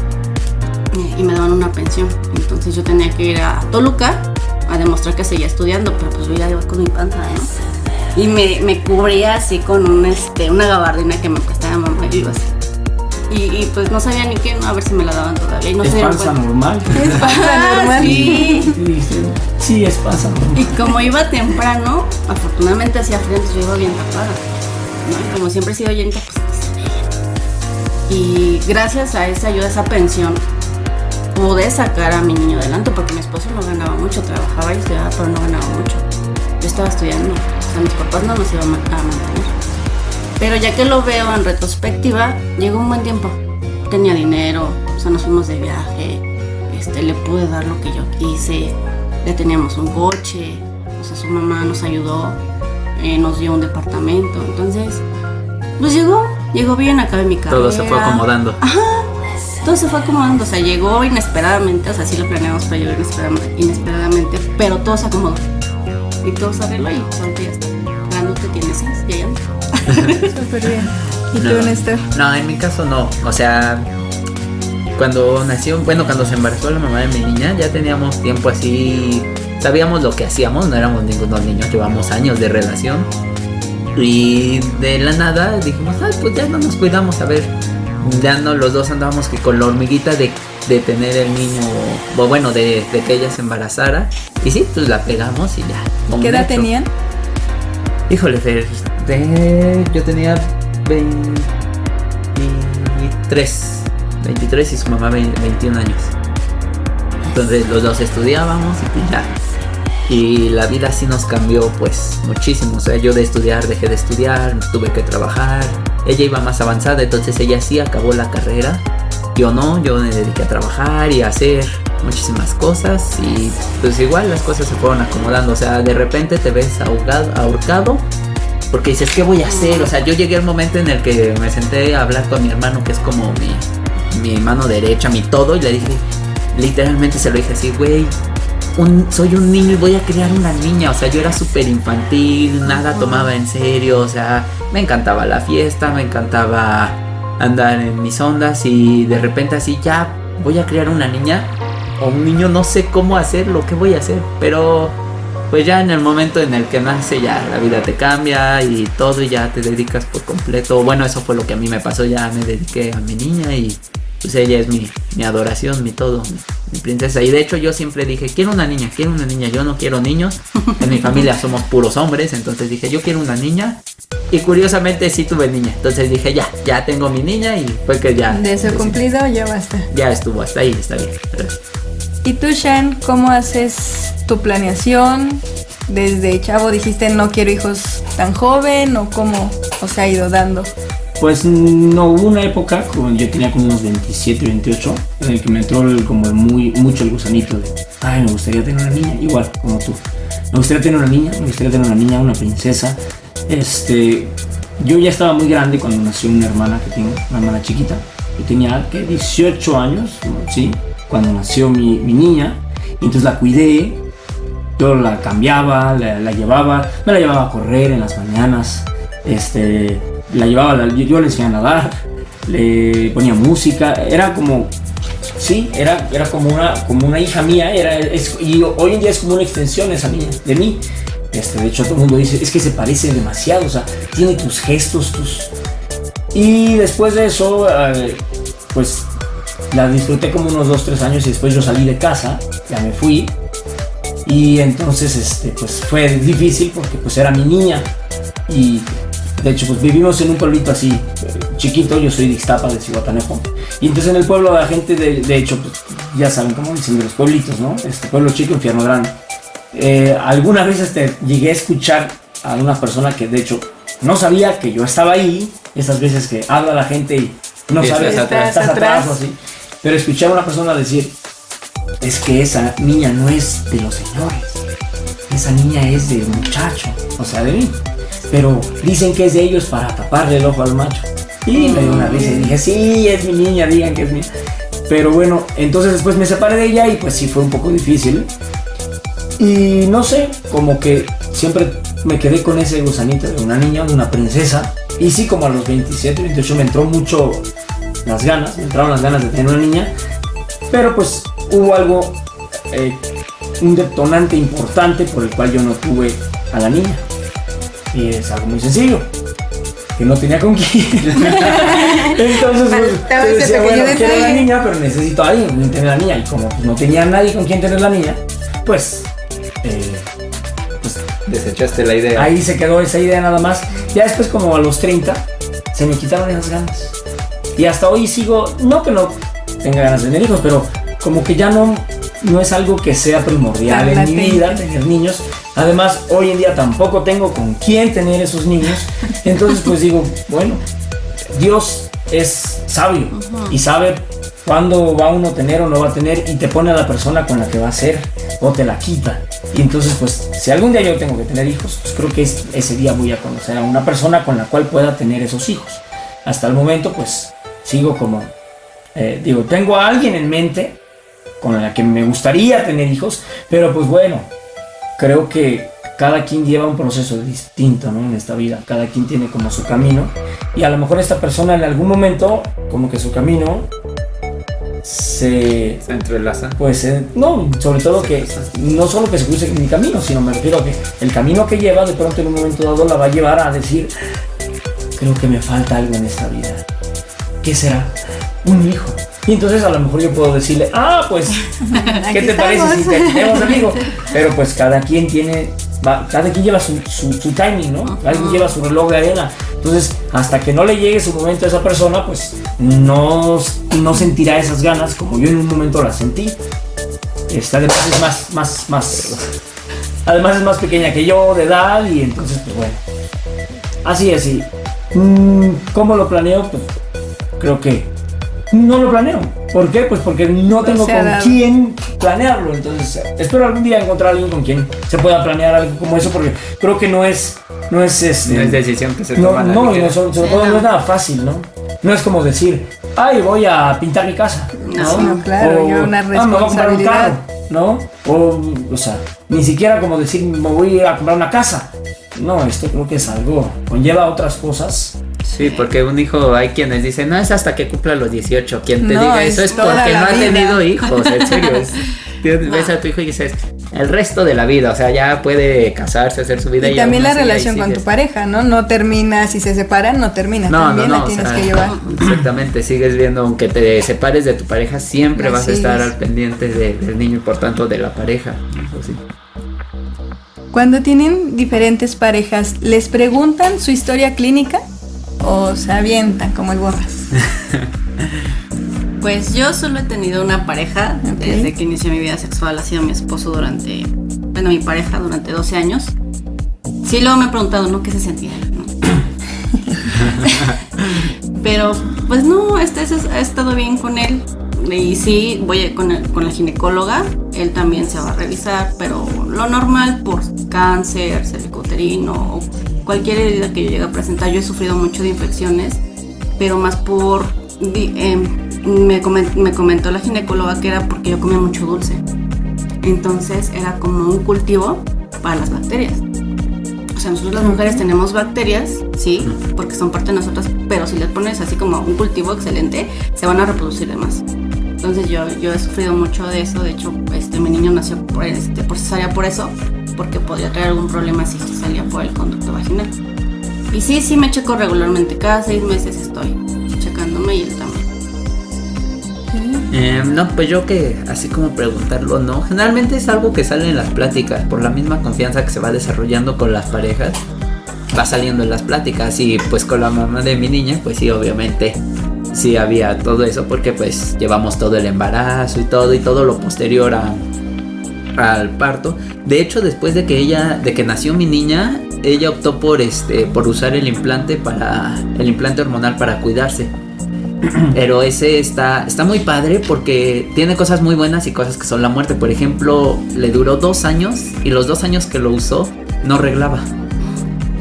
Speaker 4: eh, y me daban una pensión. Entonces yo tenía que ir a Toluca a demostrar que seguía estudiando, pero pues yo ya iba con mi panza, ¿no? Y me, me cubría así con un, este, una gabardina que me prestaba mamá y iba así. Y, y, pues no sabía ni qué, ¿no? a ver si me la daban todavía. Y no
Speaker 5: ¿Es panza
Speaker 4: cuenta.
Speaker 5: normal?
Speaker 1: Es panza
Speaker 4: Ah,
Speaker 1: normal.
Speaker 4: sí.
Speaker 5: Sí, es panza normal.
Speaker 4: Y como iba temprano, afortunadamente hacía frío, entonces yo iba bien tapada. ¿no? Y como siempre he sido lenta, pues y gracias a esa ayuda, a esa pensión, pude sacar a mi niño adelante porque mi esposo no ganaba mucho, trabajaba y estudiaba, pero no ganaba mucho. Yo estaba estudiando, o sea, mis papás no nos iban a mantener. Pero ya que lo veo en retrospectiva, llegó un buen tiempo. Tenía dinero, o sea, nos fuimos de viaje, este, le pude dar lo que yo quise, le teníamos un coche, o sea, su mamá nos ayudó, eh, nos dio un departamento, entonces, pues llegó, llegó bien, acabé mi carrera.
Speaker 3: Todo se fue acomodando.
Speaker 4: Todo se fue acomodando, o sea, llegó inesperadamente, o sea, sí lo planeamos, pero llegó inesperadamente, inesperadamente, pero todo se acomodó. Y todo se arregló y ahorita ya está. Grandote tiene seis, ya ya.
Speaker 1: Súper bien. ¿Y tú,
Speaker 3: No.
Speaker 1: Néstor?
Speaker 3: No, en mi caso no. O sea, cuando nació, bueno, cuando se embarazó la mamá de mi niña, ya teníamos tiempo así, sabíamos lo que hacíamos, no éramos ningunos niños, llevamos años de relación. Y de la nada dijimos, ay, pues ya no nos cuidamos, a ver, ya no, los dos andábamos que con la hormiguita de, de tener el niño, o bueno, de, de que ella se embarazara. Y sí, pues la pegamos y ya.
Speaker 1: ¿Qué edad tenían?
Speaker 3: Híjole, Fer, de- yo tenía 23, 23 y su mamá ve- 21 años. Entonces los dos estudiábamos y pues ya. Y la vida sí nos cambió pues muchísimo. O sea, yo de estudiar dejé de estudiar, tuve que trabajar. Ella iba más avanzada, entonces ella sí acabó la carrera. Yo no, yo me dediqué a trabajar y a hacer muchísimas cosas y pues igual las cosas se fueron acomodando. O sea, de repente te ves ahogado, ahorcado porque dices, ¿qué voy a hacer? O sea, yo llegué al momento en el que me senté a hablar con mi hermano, que es como mi, mi mano derecha, mi todo, y le dije, literalmente se lo dije así, güey, soy un niño y voy a criar una niña. O sea, yo era súper infantil, nada tomaba en serio, o sea, me encantaba la fiesta, me encantaba andar en mis ondas y de repente así, ya voy a criar una niña o un niño, no sé cómo hacerlo, qué voy a hacer, pero pues ya en el momento en el que nace ya la vida te cambia y todo y ya te dedicas por completo. Bueno, eso fue lo que a mí me pasó, ya me dediqué a mi niña y pues ella es mi, mi adoración, mi todo, mi, mi princesa. Y de hecho yo siempre dije, quiero una niña, quiero una niña, yo no quiero niños. En mi familia somos puros hombres, entonces dije, yo quiero una niña. Y curiosamente sí tuve niña, entonces dije, ya, ya tengo mi niña y fue que ya...
Speaker 1: De eso cumplido ya basta.
Speaker 3: Ya estuvo, hasta ahí, está bien.
Speaker 1: ¿Y tú, Shan, cómo haces tu planeación? Desde chavo dijiste no quiero hijos tan joven o cómo os ha ido dando.
Speaker 5: Pues no hubo una época, yo tenía como unos 27, 28, en el que me entró como muy, mucho el gusanito de, ay, me gustaría tener una niña, igual como tú. Me gustaría tener una niña, me gustaría tener una niña, una princesa. este, yo ya estaba muy grande cuando nació una hermana que tengo, una hermana chiquita. Yo tenía, ¿qué? 18 años, ¿sí? Cuando nació mi, mi niña. Y entonces la cuidé, yo la cambiaba, la, la llevaba, me la llevaba a correr en las mañanas, este, la llevaba, yo, le enseñaba a nadar, le ponía música, era como, sí, era, era como, una, como una hija mía, era, es- y hoy en día es como una extensión esa niña, de mí. Este, de hecho todo el mundo dice, es que se parece demasiado, o sea, tiene tus gestos, tus... Y después de eso, eh, pues la disfruté como unos 2-3 años y después yo salí de casa, ya me fui, y entonces este pues fue difícil porque pues era mi niña y de hecho pues vivimos en un pueblito así eh, chiquito yo soy de Ixtapa de Cihuatanejo y entonces en el pueblo la gente de, de hecho pues ya saben cómo dicen de los pueblitos no este pueblo chico infierno grande Eh, algunas veces te llegué a escuchar a una persona que de hecho no sabía que yo estaba ahí esas veces que habla la gente y no
Speaker 3: Y
Speaker 5: sabe
Speaker 3: estás atrás.
Speaker 5: estás atrás o así pero escuchar a una persona decir es que esa niña no es de los señores. Esa niña es de muchacho, o sea, de mí. Pero dicen que es de ellos para taparle el ojo al macho. Y me dio una risa y dije, sí, es mi niña, digan que es mía. Pero bueno, entonces después me separé de ella y pues sí fue un poco difícil. Y no sé, como que siempre me quedé con ese gusanito de una niña, de una princesa. Y sí, como a los 27, 28 me entró mucho las ganas, me entraron las ganas de tener una niña. Pero pues hubo algo, eh, un detonante importante por el cual yo no tuve a la niña. Y es algo muy sencillo. Que no tenía con quién. Entonces, pues, yo decía, bueno, quiero la niña, pero necesito a alguien tener la niña. Y como pues, no tenía nadie con quien tener la niña, pues, eh, pues
Speaker 3: Desechaste la idea.
Speaker 5: Ahí se quedó esa idea nada más. Ya después como a los 30 se me quitaron esas ganas. Y hasta hoy sigo, no que no tenga ganas de tener hijos, pero como que ya no, no es algo que sea primordial en mi vida tener niños. Además, hoy en día tampoco tengo con quién tener esos niños. Entonces pues digo, bueno, Dios es sabio y sabe cuándo va uno a tener o no va a tener y te pone a la persona con la que va a ser o te la quita. Y entonces, pues, si algún día yo tengo que tener hijos, pues creo que es- ese día voy a conocer a una persona con la cual pueda tener esos hijos. Hasta el momento, pues, sigo como, eh, digo, tengo a alguien en mente con la que me gustaría tener hijos, pero pues bueno, creo que cada quien lleva un proceso distinto ¿no? en esta vida, cada quien tiene como su camino y a lo mejor esta persona en algún momento como que su camino se
Speaker 3: Se entrelaza.
Speaker 5: pues eh, no, sobre todo que no solo que se cruce mi camino, sino me refiero a que el camino que lleva de pronto en un momento dado la va a llevar a decir, creo que me falta algo en esta vida. ¿Qué será? Un hijo. Y entonces a lo mejor yo puedo decirle, ah, pues, ¿qué te parece si te tenemos amigo? Pero pues cada quien tiene, va- cada quien lleva su, su, su timing, ¿no? Cada quien lleva su reloj de arena. Entonces, hasta que no le llegue su momento a esa persona, pues no, no sentirá esas ganas como yo en un momento las sentí. Esta además es más, más, más. Además es más pequeña que yo de edad y entonces, pues bueno. Así es, y mm, ¿Cómo lo planeo? Pues creo que no lo planeo. ¿Por qué? Pues porque no
Speaker 1: No
Speaker 5: tengo con
Speaker 1: dado.
Speaker 5: quién planearlo. Entonces, espero algún día encontrar a alguien con quien se pueda planear algo como eso, porque creo que no es, no es este.
Speaker 3: No es decisión que se
Speaker 5: No,
Speaker 3: toma. a la
Speaker 5: no, no, sobre, sobre todo no es nada fácil, ¿no? No es como decir, ay, voy a pintar mi casa. No,
Speaker 1: No, claro, lleva una
Speaker 5: "Ah, me voy a comprar un
Speaker 1: responsabilidad".
Speaker 5: carro, ¿no? O, o sea, ni siquiera como decir, me voy a comprar una casa. No, esto creo que es algo, conlleva otras cosas.
Speaker 3: Sí, porque un hijo, hay quienes dicen, no, es hasta que cumpla los 18. Quien te
Speaker 1: No,
Speaker 3: diga
Speaker 1: es
Speaker 3: eso es
Speaker 1: toda
Speaker 3: porque no ha
Speaker 1: vida.
Speaker 3: tenido hijos, en serio. es- ves a tu hijo y dices, el resto de la vida, o sea, ya puede casarse, hacer su vida.
Speaker 1: Y también
Speaker 3: aún
Speaker 1: la
Speaker 3: así
Speaker 1: relación con tu pareja, ¿no? No termina, si se separan, no termina.
Speaker 3: No,
Speaker 1: también
Speaker 3: no, no,
Speaker 1: la
Speaker 3: o
Speaker 1: tienes
Speaker 3: sea,
Speaker 1: que llevar.
Speaker 3: Exactamente, sigues viendo, aunque te separes de tu pareja, siempre vas a
Speaker 1: Así
Speaker 3: estar
Speaker 1: es.
Speaker 3: al pendiente de- del niño y por tanto de la pareja. Eso sí.
Speaker 1: Cuando tienen diferentes parejas, ¿les preguntan su historia clínica o se avientan como el borras?
Speaker 4: Pues yo solo he tenido una pareja desde que inicié mi vida sexual. Ha sido mi esposo durante, bueno, mi pareja durante 12 años. Sí, luego me he preguntado, ¿no? ¿Qué se sentía? ¿no? Pero, pues no, este, ese ha estado bien con él. Y sí, voy con, el- con la ginecóloga. Él también se va a revisar, pero lo normal por cáncer, cervicuterino, cualquier herida que yo llegue a presentar, yo he sufrido mucho de infecciones, pero más por... em, me, me comentó la ginecóloga que era porque yo comía mucho dulce. Entonces era como un cultivo para las bacterias. O sea, nosotros las mujeres tenemos bacterias, sí, porque son parte de nosotras, pero si les pones así como un cultivo excelente, se van a reproducir de más. Entonces yo, yo he sufrido mucho de eso, de hecho este, mi niño nació por, este, por cesárea por eso, porque podía traer algún problema si salía por el conducto vaginal. Y sí, sí me checo regularmente, cada seis meses estoy checándome y él también.
Speaker 3: Eh, no, pues yo que así como preguntarlo, no. Generalmente es algo que sale en las pláticas, por la misma confianza que se va desarrollando con las parejas, va saliendo en las pláticas. Y pues con la mamá de mi niña, pues sí, obviamente sí había todo eso, porque pues llevamos todo el embarazo y todo, y todo lo posterior al parto. De hecho, después de que ella, de que nació mi niña, ella optó por este, por usar el implante para, el implante hormonal para cuidarse. Pero ese está, está muy padre porque tiene cosas muy buenas y cosas que son la muerte. Por ejemplo, le duró dos años y los dos años que lo usó no reglaba.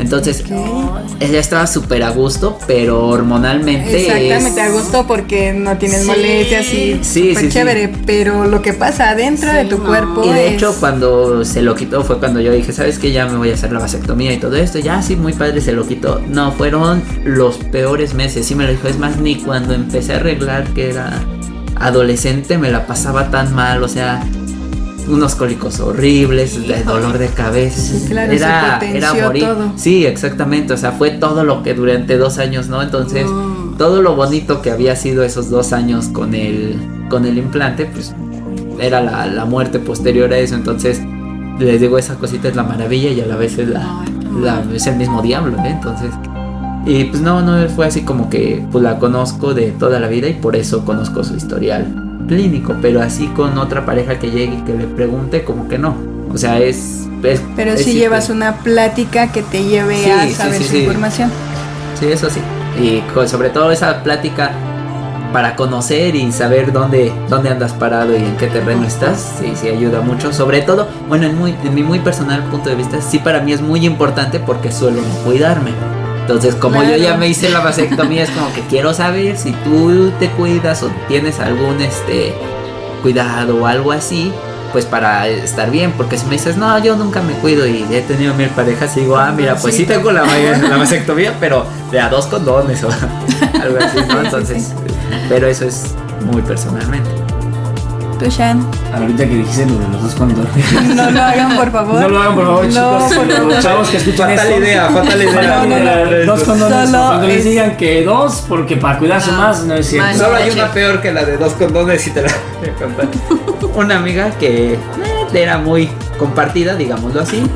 Speaker 3: Entonces, ella estaba súper a gusto, pero hormonalmente.
Speaker 1: Exactamente,
Speaker 3: es-
Speaker 1: a gusto porque no tienes
Speaker 4: Sí.
Speaker 1: molestias y
Speaker 3: Sí,
Speaker 1: súper
Speaker 3: sí, sí.
Speaker 1: chévere, pero lo que pasa adentro de tu
Speaker 4: no.
Speaker 1: cuerpo
Speaker 3: Y de
Speaker 1: es-
Speaker 3: hecho, cuando se lo quitó fue cuando yo dije, ¿sabes qué? Ya me voy a hacer la vasectomía y todo esto. Ya, sí, muy padre, se lo quitó. No, fueron los peores meses. Sí me lo dijo. Es más, ni cuando empecé a arreglar que era adolescente me la pasaba tan mal. O sea, unos cólicos horribles, de dolor de cabeza.
Speaker 1: Claro, se
Speaker 3: era,
Speaker 1: potenció
Speaker 3: era morir.
Speaker 1: todo.
Speaker 3: Sí, exactamente. O sea, fue todo lo que durante dos años, ¿no? Entonces, todo lo bonito que había sido esos dos años con el, con el implante, pues era la, la muerte posterior a eso. Entonces, les digo, esa cosita es la maravilla y a la vez es, la, es el mismo diablo, ¿eh? Entonces, y pues no, no fue así como que pues la conozco de toda la vida y por eso conozco su historial clínico, pero así con otra pareja que llegue y que le pregunte, como que no. O sea, es... es-
Speaker 1: Pero si llevas una plática que te lleve
Speaker 3: Sí,
Speaker 1: a saber
Speaker 3: sí,
Speaker 1: su información.
Speaker 3: Sí, eso sí. Y sobre todo esa plática para conocer y saber dónde, dónde andas parado y en qué terreno estás, sí, sí ayuda mucho. Sobre todo, bueno, en, muy, en mi muy personal punto de vista, sí para mí es muy importante porque suelo no cuidarme. Entonces, como yo ya me hice la vasectomía, es como que quiero saber si tú te cuidas o tienes algún este cuidado o algo así, pues para estar bien, porque si me dices, no, yo nunca me cuido y he tenido mil parejas, y digo, ah, mira, pues sí,
Speaker 1: Sí,
Speaker 3: tengo la, la vasectomía, pero de a dos condones o algo así, ¿no? Entonces, pero eso es muy personalmente.
Speaker 1: Tú, Shan.
Speaker 5: Ahorita que dijiste lo de los dos condones.
Speaker 1: No lo hagan, por favor.
Speaker 5: No lo hagan, por favor,
Speaker 1: No,
Speaker 5: chicos.
Speaker 1: por favor.
Speaker 5: Los chavos que escuchan
Speaker 3: Fatal
Speaker 5: esto.
Speaker 3: idea, fatal idea.
Speaker 1: No, no,
Speaker 5: idea. Dos condones.
Speaker 1: Solo
Speaker 5: Cuando les
Speaker 1: es-
Speaker 5: digan que dos, porque para cuidarse
Speaker 4: No.
Speaker 5: más, no es cierto.
Speaker 3: Solo hay una peor que la de dos condones y te la voy a contar. Una amiga que eh, era muy compartida, digámoslo así.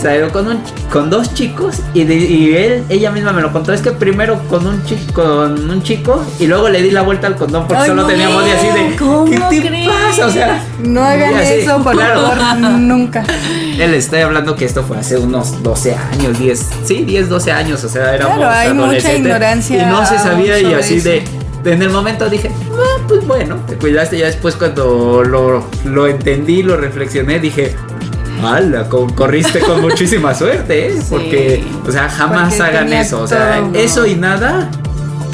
Speaker 3: Salió con, un, con dos chicos y, de- y él, ella misma me lo contó. Es que primero con un, chico, con un chico y luego le di la vuelta al condón porque
Speaker 1: Ay,
Speaker 3: solo
Speaker 1: no.
Speaker 3: teníamos de así de.
Speaker 4: ¿Cómo
Speaker 3: ¿Qué te
Speaker 4: crees?
Speaker 3: pasa? O sea,
Speaker 1: No hagan eso, por
Speaker 3: claro.
Speaker 1: favor, nunca.
Speaker 3: él estoy hablando que esto fue hace unos 12 años, 10, sí, 10, 12 años, o sea, éramos
Speaker 1: Claro, hay mucha ignorancia
Speaker 3: y no se sabía y así
Speaker 1: eso.
Speaker 3: de- en el momento dije, ah, pues bueno, te cuidaste ya después cuando lo, lo entendí, lo reflexioné, dije, ¡Hala! co- Corriste con muchísima suerte, ¿eh?
Speaker 4: Sí.
Speaker 3: Porque, o sea, jamás
Speaker 1: Porque
Speaker 3: hagan eso. O sea,
Speaker 1: todo.
Speaker 3: eso y nada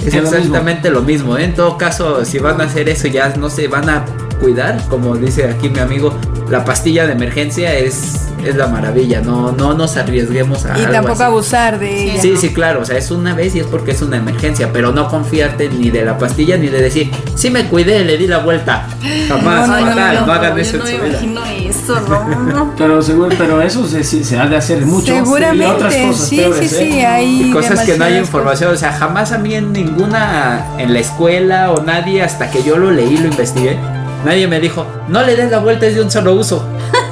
Speaker 3: es
Speaker 5: Es lo mismo.
Speaker 3: exactamente lo mismo. ¿eh? En todo caso, si van a hacer eso, ya no se van a cuidar. Como dice aquí mi amigo, la pastilla de emergencia es, es la maravilla. No, no nos arriesguemos a
Speaker 1: Y
Speaker 3: algo
Speaker 1: tampoco
Speaker 3: así.
Speaker 1: abusar de ella.
Speaker 3: Sí, sí, claro, o sea, es una vez y es porque es una emergencia, pero no confiarte ni de la pastilla ni de decir, sí me cuidé, le di la vuelta. Jamás,
Speaker 1: No, no, no,
Speaker 3: fatal, no,
Speaker 1: no,
Speaker 3: hagan
Speaker 4: yo
Speaker 3: eso
Speaker 4: no
Speaker 3: en su
Speaker 4: me
Speaker 3: vida.
Speaker 4: imagino eso, no.
Speaker 5: Pero seguro, pero eso se, se, se ha de hacer mucho.
Speaker 1: Seguramente,
Speaker 5: Y otras cosas
Speaker 1: sí,
Speaker 5: peores,
Speaker 1: sí,
Speaker 5: ¿eh?
Speaker 1: sí, hay
Speaker 3: Y cosas que no hay información, o sea, jamás a mí en ninguna, en la escuela o nadie, hasta que yo lo leí, lo investigué, nadie me dijo, no le des la vuelta, es de un solo uso.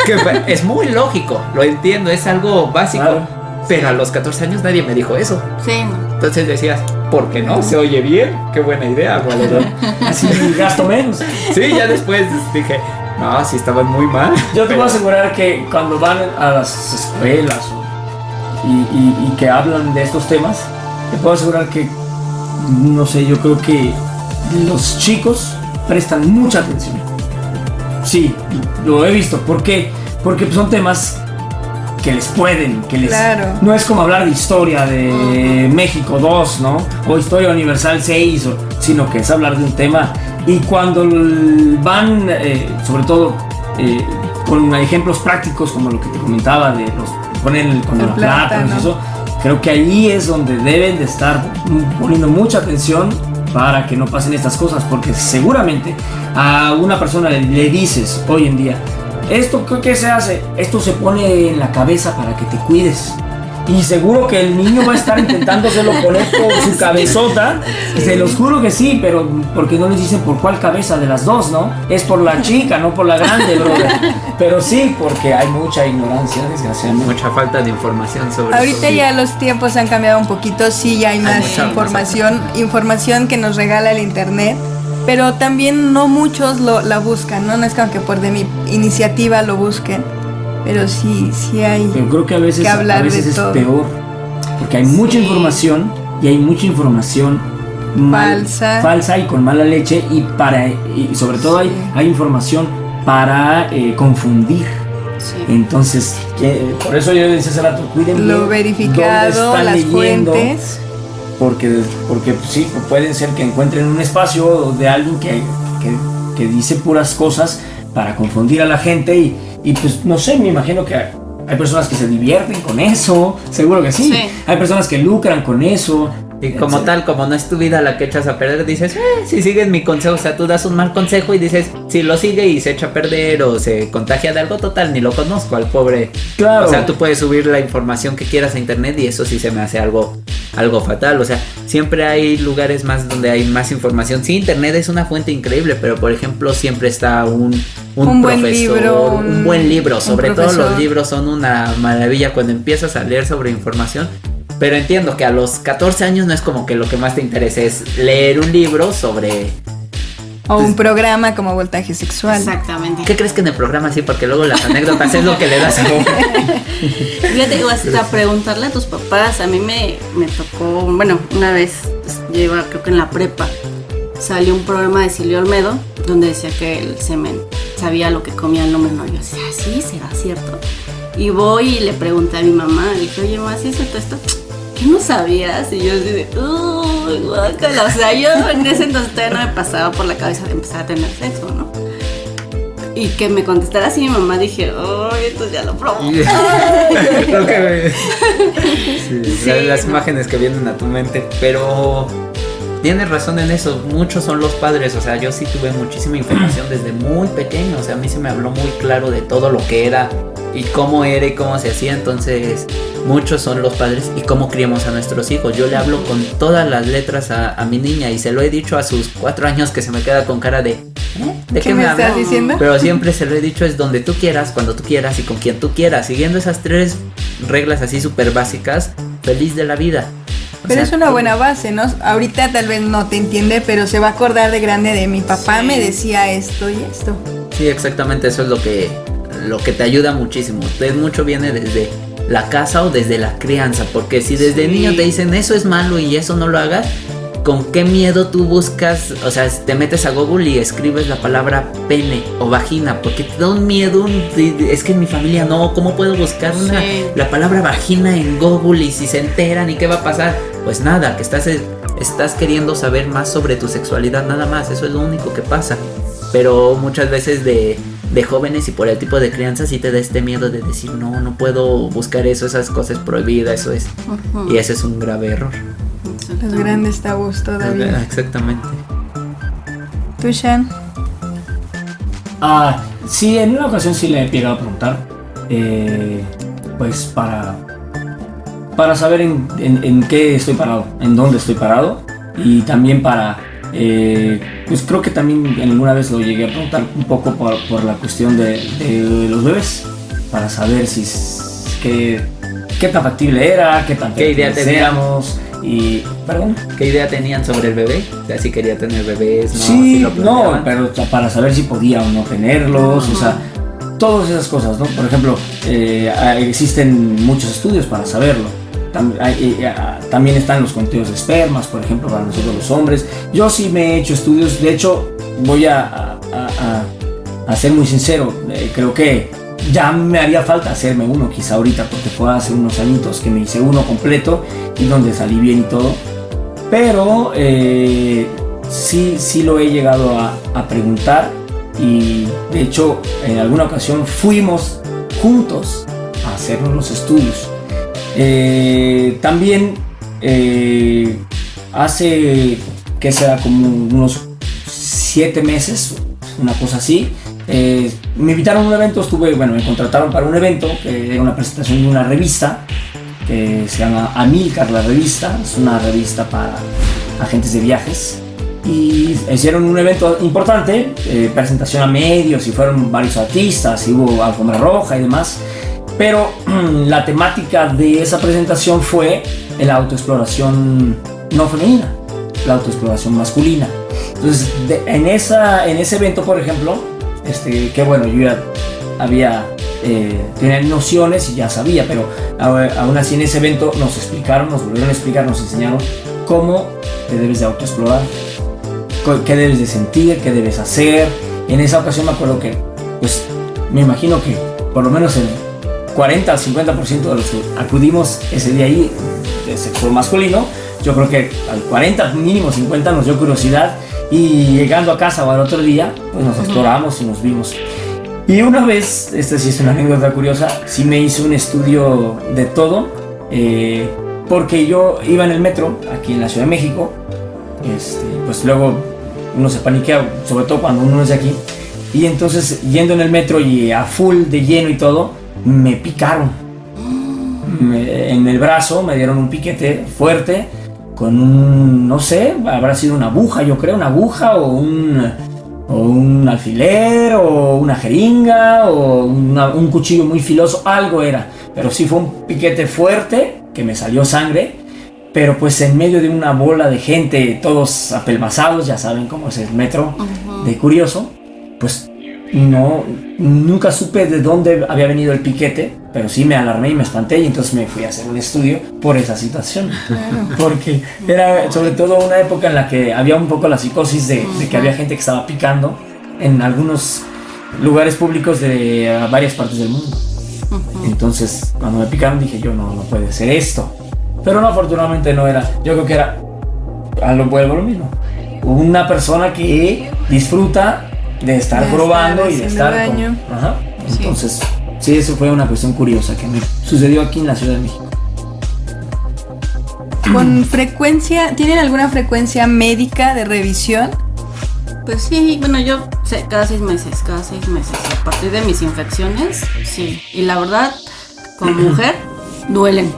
Speaker 3: Que es muy lógico, lo entiendo, es algo básico,
Speaker 5: Claro.
Speaker 3: pero a los 14 años nadie me dijo eso.
Speaker 4: Sí, no.
Speaker 3: Entonces decías, ¿por qué no? Se oye bien, qué buena idea, valedor.
Speaker 5: Así gasto menos.
Speaker 3: Sí, ya después dije, no, sí estaban muy mal.
Speaker 5: Yo te
Speaker 3: pero-
Speaker 5: puedo asegurar que cuando van a las escuelas o- y, y- y que hablan de estos temas, te puedo asegurar que, no sé, yo creo que los chicos prestan mucha atención. Sí, lo he visto. ¿Por qué? Porque son temas que les pueden, que les...
Speaker 1: Claro.
Speaker 5: No es como hablar de historia de México 2, ¿no? O historia universal 6, o- sino que es hablar de un tema. Y cuando van, eh, sobre todo, eh, con ejemplos prácticos como lo que te comentaba de los ponen con
Speaker 1: El
Speaker 5: plátanos
Speaker 1: plátano.
Speaker 5: y eso, creo que ahí es donde deben de estar poniendo mucha atención para que no pasen estas cosas, porque seguramente a una persona le, dices hoy en día, esto ¿qué- qué se hace, esto se pone en la cabeza para que te cuides. Y seguro que el niño va a estar intentándoselo poner por su cabezota. Se los juro que sí, pero porque no les dicen por cuál cabeza de las dos, ¿no? Es por la chica, no por la grande, brother. Pero sí, porque hay mucha ignorancia, desgraciadamente.
Speaker 3: Mucha falta de información sobre
Speaker 1: Ahorita
Speaker 3: eso.
Speaker 1: ya los tiempos han cambiado un poquito, sí, ya hay más
Speaker 3: mucha-
Speaker 1: información, información que nos regala el internet, pero también no muchos lo, la buscan, ¿no? No es como que por de mi iniciativa lo busquen, pero sí, sí hay.
Speaker 5: Pero creo que a veces,
Speaker 1: que hablar
Speaker 5: a veces
Speaker 1: de
Speaker 5: es
Speaker 1: todo.
Speaker 5: peor. Porque hay mucha información y hay mucha información mal-
Speaker 1: Falsa.
Speaker 5: falsa y con mala leche y para y sobre todo hay,
Speaker 1: Sí.
Speaker 5: hay información para eh, confundir.
Speaker 4: Sí.
Speaker 5: Entonces, que- por eso yo decía hace rato, cuiden
Speaker 1: Lo
Speaker 5: dónde
Speaker 1: verificado,
Speaker 5: están
Speaker 1: las
Speaker 5: leyendo,
Speaker 1: fuentes.
Speaker 5: Porque, porque sí, pueden ser que encuentren un espacio de alguien que, que, que dice puras cosas para confundir a la gente y, y, pues no sé, me imagino que hay personas que se divierten con eso, seguro que sí.
Speaker 4: Sí.
Speaker 5: Hay personas que lucran con eso.
Speaker 3: Y como tal, como no es tu vida la que echas a perder, dices, eh, si sigues mi consejo, o sea, tú das un mal consejo y dices, si lo sigue y se echa a perder o se contagia de algo total, ni lo conozco al pobre.
Speaker 5: Claro.
Speaker 3: O sea, tú puedes subir la información que quieras a internet y eso sí se me hace algo, algo fatal. O sea, siempre hay lugares más donde hay más información. Sí, internet es una fuente increíble, pero por ejemplo, siempre está un, un,
Speaker 1: Un buen
Speaker 3: profesor,
Speaker 1: libro,
Speaker 3: un,
Speaker 1: un-
Speaker 3: buen libro. Sobre todo
Speaker 1: profesor.
Speaker 3: los libros son una maravilla cuando empiezas a leer sobre información. Pero entiendo que a los 14 años no es como que lo que más te interese es leer un libro sobre...
Speaker 1: O un programa como voltaje sexual.
Speaker 4: Exactamente.
Speaker 3: ¿Qué crees que en el programa sí? Porque luego las anécdotas es lo que le das a
Speaker 4: Fíjate, o hasta preguntarle a tus papás. A mí me, me tocó, bueno, una vez, pues, yo iba creo que en la prepa, salió un programa de Silvio Olmedo donde decía que el semen sabía lo que comía el hombre. No, yo decía, "Ah, sí, será cierto. Y voy y le pregunté a mi mamá, le dije, oye, mamá, ¿sí es cierto esto? ¿Qué no sabías? Y yo de, uy, guácala. O sea, yo en ese entonces todavía no me pasaba por la cabeza de empezar a tener sexo, ¿no? Y que me contestara así mi mamá, dije, ay, entonces ya lo probó.
Speaker 3: Sí,
Speaker 4: Sí,
Speaker 3: la- las
Speaker 4: no.
Speaker 3: imágenes que vienen a tu mente, pero tienes razón en eso, muchos son los padres, o sea, yo sí tuve muchísima información desde muy pequeño, o sea, a mí se me habló muy claro de todo lo que era y cómo era y cómo se hacía, entonces muchos son los padres y cómo criamos a nuestros hijos. Yo le hablo con todas las letras a, a mi niña y se lo he dicho a sus cuatro años que se me queda con cara de... ¿eh? ¿De
Speaker 1: ¿Qué me estás
Speaker 3: hablas?".
Speaker 1: diciendo?
Speaker 3: Pero siempre se lo he dicho es donde tú quieras, cuando tú quieras y con quien tú quieras. Siguiendo esas tres reglas así súper básicas, feliz de la vida. O
Speaker 1: Pero
Speaker 3: sea,
Speaker 1: es una buena base, ¿no? Ahorita tal vez no te entiende, pero se va a acordar de grande de mi papá
Speaker 4: Sí.
Speaker 1: me decía esto y esto.
Speaker 3: Sí, exactamente, eso es lo que, lo que te ayuda muchísimo. Entonces mucho viene desde la casa o desde la crianza, porque si desde
Speaker 4: Sí.
Speaker 3: niño te dicen eso es malo y eso no lo hagas, ¿con qué miedo tú buscas, o sea, te metes a Google y escribes la palabra pene o vagina? Porque te da un miedo, un- es que en mi familia no, ¿cómo puedo buscar una,
Speaker 4: Sí.
Speaker 3: la palabra vagina en Google y si se enteran y qué va a pasar? Pues nada, que estás, estás queriendo saber más sobre tu sexualidad, nada más, eso es lo único que pasa. Pero muchas veces de, de jóvenes y por el tipo de crianza sí te da este miedo de decir, no, no puedo buscar eso, esas cosas prohibidas, eso es. Y ese es un grave error.
Speaker 1: Los grandes tabús todavía.
Speaker 3: Exactamente.
Speaker 1: ¿Tú, Shan?
Speaker 5: Ah, sí, en una ocasión sí le he llegado a preguntar, eh, pues para, para saber en, en- en qué estoy parado, en dónde estoy parado y también para, eh, pues creo que también alguna vez lo llegué a preguntar un poco por, por la cuestión de, de los bebés, para saber si qué, qué tan factible era, qué tan
Speaker 3: ¿Qué idea
Speaker 5: fértiles
Speaker 3: tenía?
Speaker 5: éramos y, perdón.
Speaker 3: ¿Qué idea tenían sobre el bebé? O sea, si quería tener bebés, no,
Speaker 5: sí,
Speaker 3: si lo
Speaker 5: no, pero para saber si podía o no tenerlos, o sea, todas esas cosas, ¿no? Por ejemplo, eh, existen muchos estudios para saberlo. Eh, ah, También están los conteos de espermas, por ejemplo, para nosotros los hombres. Yo sí me he hecho estudios, de hecho, voy a- a ser muy sincero, eh, creo que ya me haría falta hacerme uno quizá ahorita, porque fue hace unos añitos que me hice uno completo y donde salí bien y todo. Pero eh, sí, sí lo he llegado a, a preguntar y de hecho en alguna ocasión fuimos juntos a hacernos los estudios. Eh, también eh, hace que sea como unos siete meses, una cosa así, eh, me invitaron a un evento, estuve, bueno, me contrataron para un evento, que era una presentación de una revista, que se llama Amilcar, la revista, es una revista para agentes de viajes. Y hicieron un evento importante, presentación a medios y fueron varios artistas y hubo alfombra roja y demás. Pero la temática de esa presentación fue la autoexploración no femenina, la autoexploración masculina. Entonces, en, esa, en ese evento, por ejemplo, este, que bueno, yo ya había, eh, tenía nociones y ya sabía, pero aún así en ese evento nos explicaron, nos volvieron a explicar, nos enseñaron cómo te debes de autoexplorar, qué debes de sentir, qué debes hacer. En esa ocasión me acuerdo que, pues, me imagino que por lo menos el 40 al 50% de los que acudimos ese día ahí de sexo masculino, yo creo que al 40, mínimo 50 nos dio curiosidad y llegando a casa o al otro día, pues nos exploramos y nos vimos. Y una vez, esta sí es una anécdota curiosa, sí me hice un estudio de todo, eh, porque yo iba en el metro aquí en la Ciudad de México, este, pues luego uno se paniquea, sobre todo cuando uno es de aquí, y entonces yendo en el metro y a full de lleno y todo, me picaron. Me- en el brazo me dieron un piquete fuerte con un, no sé, habrá sido una aguja, yo creo, una aguja o un, o un alfiler o una jeringa o una- un cuchillo muy filoso, algo era. Pero sí fue un piquete fuerte que me salió sangre, pero pues en medio de una bola de gente, todos apelmazados, ya saben cómo es el metro de curioso, pues no, nunca supe de dónde había venido el piquete, pero sí me alarmé y me espanté y entonces me fui a hacer un estudio por esa situación. Porque era sobre todo una época en la que había un poco la psicosis de, de que había gente que estaba picando en algunos lugares públicos de varias partes del mundo. Entonces, cuando me picaron dije yo, no, no puede ser esto. Pero no, afortunadamente no era. Yo creo que era, a lo vuelvo a lo mismo. Una persona que disfruta de estar
Speaker 1: De
Speaker 5: probando
Speaker 1: estar
Speaker 5: y de estar con-
Speaker 1: daño.
Speaker 5: Ajá. Entonces, sí, eso fue una cuestión curiosa que me sucedió aquí en la Ciudad de México.
Speaker 1: Con frecuencia, ¿tienen alguna frecuencia médica de revisión?
Speaker 4: Pues sí, bueno, yo sé, cada seis meses, cada seis meses. A partir de mis infecciones, sí. Y la verdad, como mujer, duelen.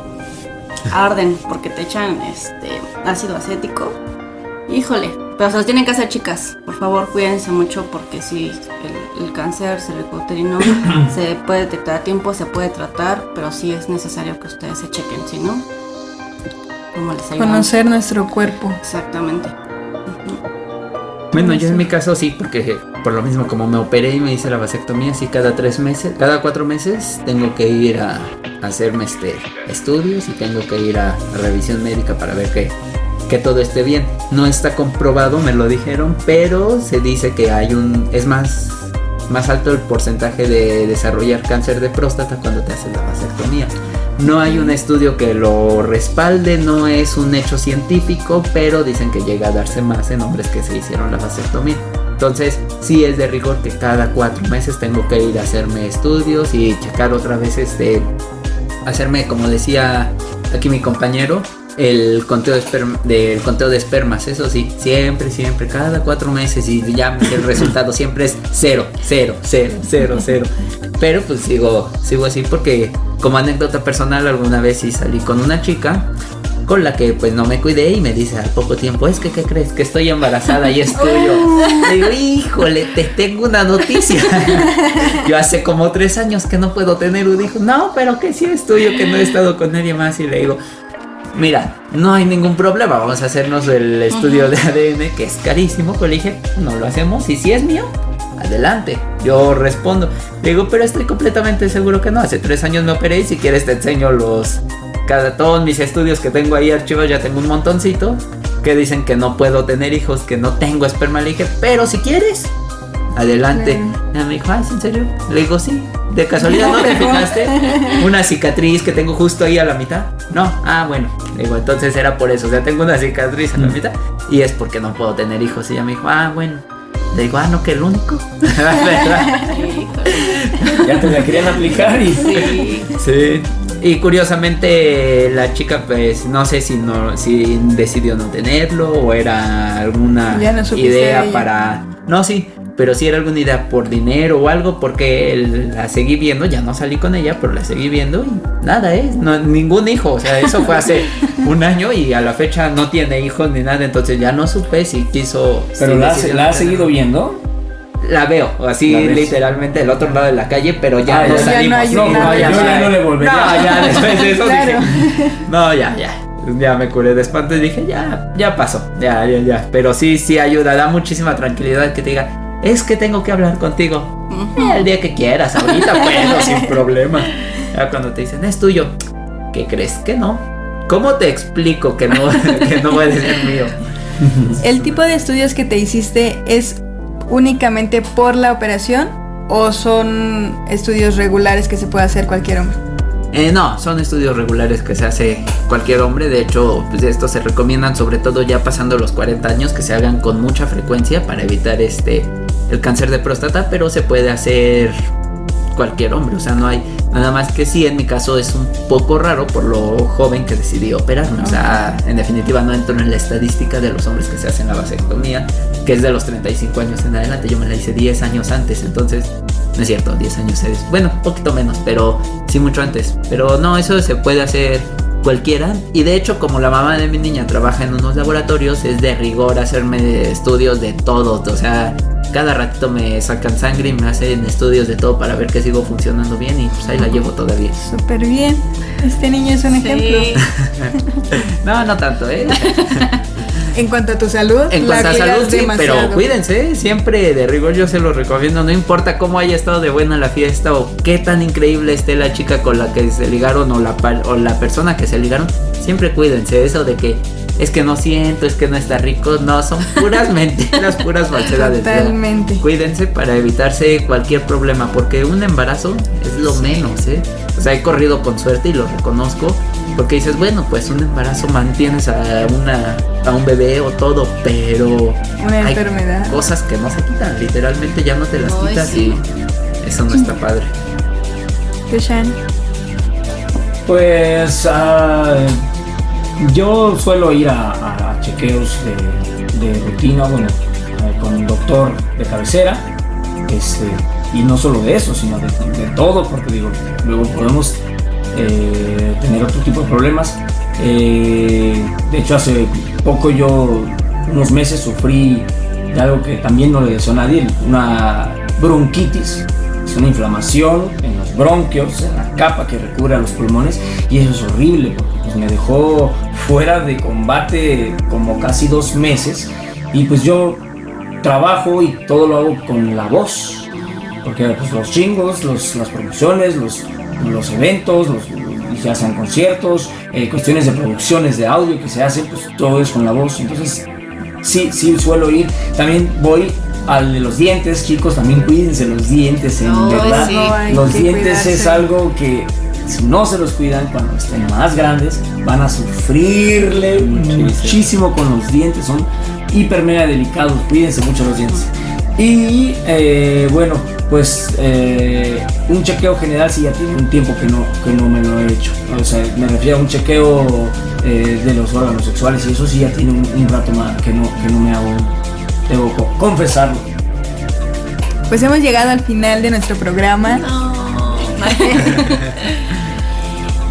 Speaker 4: Arden, porque te echan este ácido acético. Híjole, pero se los tienen que hacer chicas. Por favor, cuídense mucho porque sí, el, el cáncer cervicouterino se puede detectar a tiempo, se puede tratar, pero sí es necesario que ustedes se chequen, si no, ¿cómo les?
Speaker 1: Conocer nuestro cuerpo.
Speaker 4: Exactamente.
Speaker 3: Bueno, yo en mi caso sí, porque por lo mismo como me operé y me hice la vasectomía, sí cada tres meses, cada cuatro meses tengo que ir a, a hacerme este estudios y tengo que ir a, a revisión médica para ver que, que todo esté bien. No está comprobado, me lo dijeron, pero se dice que hay un es más más alto el porcentaje de desarrollar cáncer de próstata cuando te haces la vasectomía. No hay un estudio que lo respalde, no es un hecho científico, pero dicen que llega a darse más en hombres que se hicieron la vasectomía. Entonces, sí es de rigor que cada cuatro meses tengo que ir a hacerme estudios y checar otra vez este, hacerme, como decía aquí mi compañero, el conteo de, esperm- del conteo de espermas, eso sí, siempre, siempre, cada cuatro meses y ya el resultado siempre es cero, cero, cero, cero, cero. Pero pues sigo, sigo así porque como anécdota personal alguna vez sí salí con una chica con la que pues no me cuidé y me dice al poco tiempo, es que ¿qué crees? Que estoy embarazada y es tuyo. Le digo, híjole, te tengo una noticia. Yo hace como tres años que no puedo tener un hijo. No, pero que sí es tuyo, que no he estado con nadie más. Y le digo, mira, no hay ningún problema, vamos a hacernos el estudio de ADN, que es carísimo. Pero le dije, no lo hacemos y si es mío, adelante. Yo respondo. Le digo, pero estoy completamente seguro que no. Hace tres años me operé y si quieres te enseño los... Cada, todos mis estudios que tengo ahí archivados, ya tengo un montoncito que dicen que no puedo tener hijos, que no tengo esperma. Le dije, pero si quieres, adelante. Ya me dijo, ah, ¿es en serio? Le digo, sí. De casualidad, ¿no te fijaste? Una cicatriz que tengo justo ahí a la mitad. No, ah, bueno. Le digo, entonces era por eso. O sea, tengo una cicatriz a la mitad y es porque no puedo tener hijos. Y ella me dijo, ah, bueno. Le digo, ah, no, que el único.
Speaker 5: Ya te la querían aplicar y.
Speaker 4: Sí.
Speaker 3: Sí. Y curiosamente la chica pues no sé si no si decidió no tenerlo o era alguna
Speaker 1: no
Speaker 3: idea para no sí, pero sí era alguna idea por dinero o algo porque la seguí viendo, ya no salí con ella, pero la seguí viendo y nada, eh, no ningún hijo, o sea, eso fue hace un año y a la fecha no tiene hijos ni nada, entonces ya no supe si quiso
Speaker 5: Pero
Speaker 3: si
Speaker 5: la, has- la seguido viendo.
Speaker 3: la veo, así
Speaker 5: La
Speaker 3: literalmente del otro lado de la calle, pero ya
Speaker 5: Ah,
Speaker 3: no.
Speaker 5: Ya no
Speaker 3: salimos.
Speaker 5: No, ya, yo ya no le volvería.
Speaker 3: No, ya después de eso
Speaker 1: Claro.
Speaker 3: dije. No, ya, ya. Ya me curé de espanto y dije, ya, ya pasó. Ya, ya, ya. Pero sí, sí ayuda, da muchísima tranquilidad que te diga, es que tengo que hablar contigo. El día que quieras, ahorita puedo, sin problema. Ya cuando te dicen, es tuyo. ¿Qué crees que no? ¿Cómo te explico que no, que no puede ser mío?
Speaker 1: ¿El tipo de estudios que te hiciste es únicamente por la operación o son estudios regulares que se puede hacer cualquier hombre?
Speaker 3: Eh, no, son estudios regulares que se hace cualquier hombre. De hecho, pues estos se recomiendan sobre todo ya pasando los 40 años que se hagan con mucha frecuencia para evitar este el cáncer de próstata, pero se puede hacer cualquier hombre, o sea, no hay nada más que sí, en mi caso es un poco raro por lo joven que decidí operarme, o sea, en definitiva no entro en la estadística de los hombres que se hacen la vasectomía, que es de los 35 años en adelante, yo me la hice 10 años antes, entonces no es cierto, 10 años es, bueno, un poquito menos, pero sí mucho antes, pero no, eso se puede hacer cualquiera y de hecho como la mamá de mi niña trabaja en unos laboratorios es de rigor hacerme estudios de todo, o sea, cada ratito me sacan sangre y me hacen estudios de todo para ver que sigo funcionando bien y pues ahí la llevo todavía.
Speaker 1: Súper bien. Este niño es un
Speaker 4: Sí.
Speaker 1: ejemplo.
Speaker 3: No, no tanto, ¿eh?
Speaker 1: En cuanto a tu salud,
Speaker 3: En
Speaker 1: la
Speaker 3: cuanto a salud, sí, pero cuídense, siempre de rigor yo se los recomiendo, no importa cómo haya estado de buena la fiesta o qué tan increíble esté la chica con la que se ligaron o la, o la persona que se ligaron, siempre cuídense, eso de que es que no siento, es que no está rico, no, son puras mentiras, puras falsedades. ¿verdad?
Speaker 1: Totalmente.
Speaker 3: Cuídense para evitarse cualquier problema, porque un embarazo es lo menos, ¿eh? O sea, he corrido con suerte y lo reconozco, porque dices, bueno, pues un embarazo mantienes a una a un bebé o todo, pero
Speaker 1: Una
Speaker 3: hay
Speaker 1: enfermedad.
Speaker 3: cosas que no se quitan, literalmente ya no te las
Speaker 4: Ay,
Speaker 3: quitas
Speaker 4: sí.
Speaker 3: y eso no está padre.
Speaker 1: ¿Tú, Shan?
Speaker 5: Pues ah, yo suelo ir a, chequeos de, de rutina, bueno, eh, con un doctor de cabecera, este, y no solo de eso, sino de, de todo, porque digo, luego podemos eh, tener otro tipo de problemas. Eh, de hecho, hace poco yo, unos meses, sufrí de algo que también no le deseo a nadie, una bronquitis. Es una inflamación en los bronquios, en la capa que recubre a los pulmones, y eso es horrible porque pues, me dejó fuera de combate como casi dos meses. Y pues yo trabajo y todo lo hago con la voz, porque pues, los chingos, los- las producciones, los, los eventos, los, y se hacen conciertos, eh, cuestiones de producciones de audio que se hacen, pues todo es con la voz. Entonces, sí, sí suelo ir. También voy al de los dientes, chicos, también cuídense los dientes, en verdad.
Speaker 4: sí.
Speaker 5: Los dientes es algo que si no se los cuidan cuando estén más grandes, van a sufrirle muchísimo con los dientes. Son hiper mega delicados. Cuídense mucho los dientes. Y eh, bueno, pues eh, un chequeo general si ya tiene un tiempo que no, que no me lo he hecho. O sea, me refiero a un chequeo eh, de los órganos sexuales y eso sí ya tiene un, un rato más que no, que no me hago. Debo co- confesarlo.
Speaker 1: Pues hemos llegado al final de nuestro programa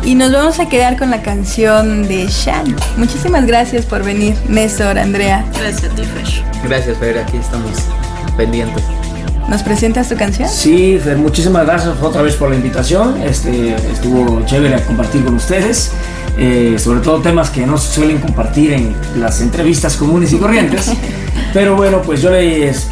Speaker 1: y nos vamos a quedar con la canción de Shan. Muchísimas gracias por venir, Néstor, Andrea.
Speaker 4: Gracias a ti, Fer.
Speaker 3: Gracias, Fer, aquí estamos pendientes.
Speaker 1: ¿Nos presentas tu canción?
Speaker 5: Sí, Fer, muchísimas gracias otra vez por la invitación. Este, estuvo chévere compartir con ustedes. eh, sobre todo temas que no se suelen compartir en las entrevistas comunes y corrientes. Pero bueno, pues yo les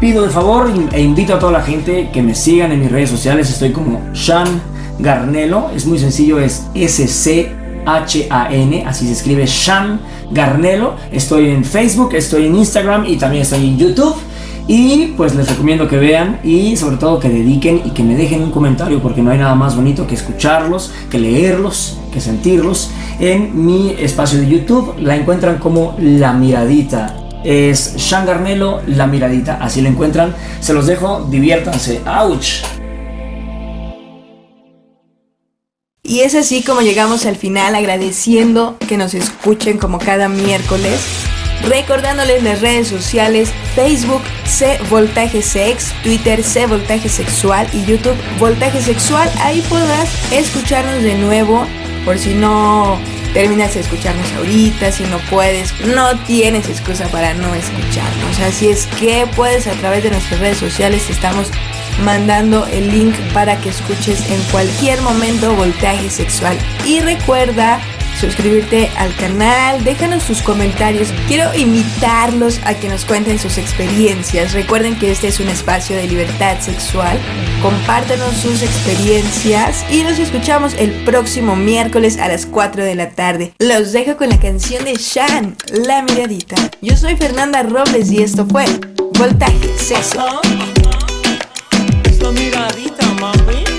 Speaker 5: pido de favor e invito a toda la gente que me sigan en mis redes sociales. Estoy como Shan Garnelo. Es muy sencillo, es S-C-H-A-N. Así se escribe Shan Garnelo. Estoy en Facebook, estoy en Instagram y también estoy en YouTube. Y pues les recomiendo que vean y sobre todo que dediquen y que me dejen un comentario porque no hay nada más bonito que escucharlos, que leerlos, que sentirlos. En mi espacio de YouTube la encuentran como La Miradita. Es Shangarnelo La Miradita, así la encuentran. Se los dejo, diviértanse. ¡Auch!
Speaker 1: Y es así como llegamos al final agradeciendo que nos escuchen como cada miércoles recordándoles las redes sociales Facebook C Voltaje Sex, Twitter C Voltaje Sexual y YouTube Voltaje Sexual. Ahí podrás escucharnos de nuevo por si no terminas de escucharnos ahorita, si no puedes, no tienes excusa para no escucharnos. Así es que puedes a través de nuestras redes sociales, estamos mandando el link para que escuches en cualquier momento voltaje sexual. Y recuerda suscribirte al canal, déjanos sus comentarios. Quiero invitarlos a que nos cuenten sus experiencias. Recuerden que este es un espacio de libertad sexual. Compártanos sus experiencias y nos escuchamos el próximo miércoles a las 4 de la tarde. Los dejo con la canción de Shan, La Miradita. Yo soy Fernanda Robles y esto fue Voltaje Sexo.
Speaker 6: La miradita, mami.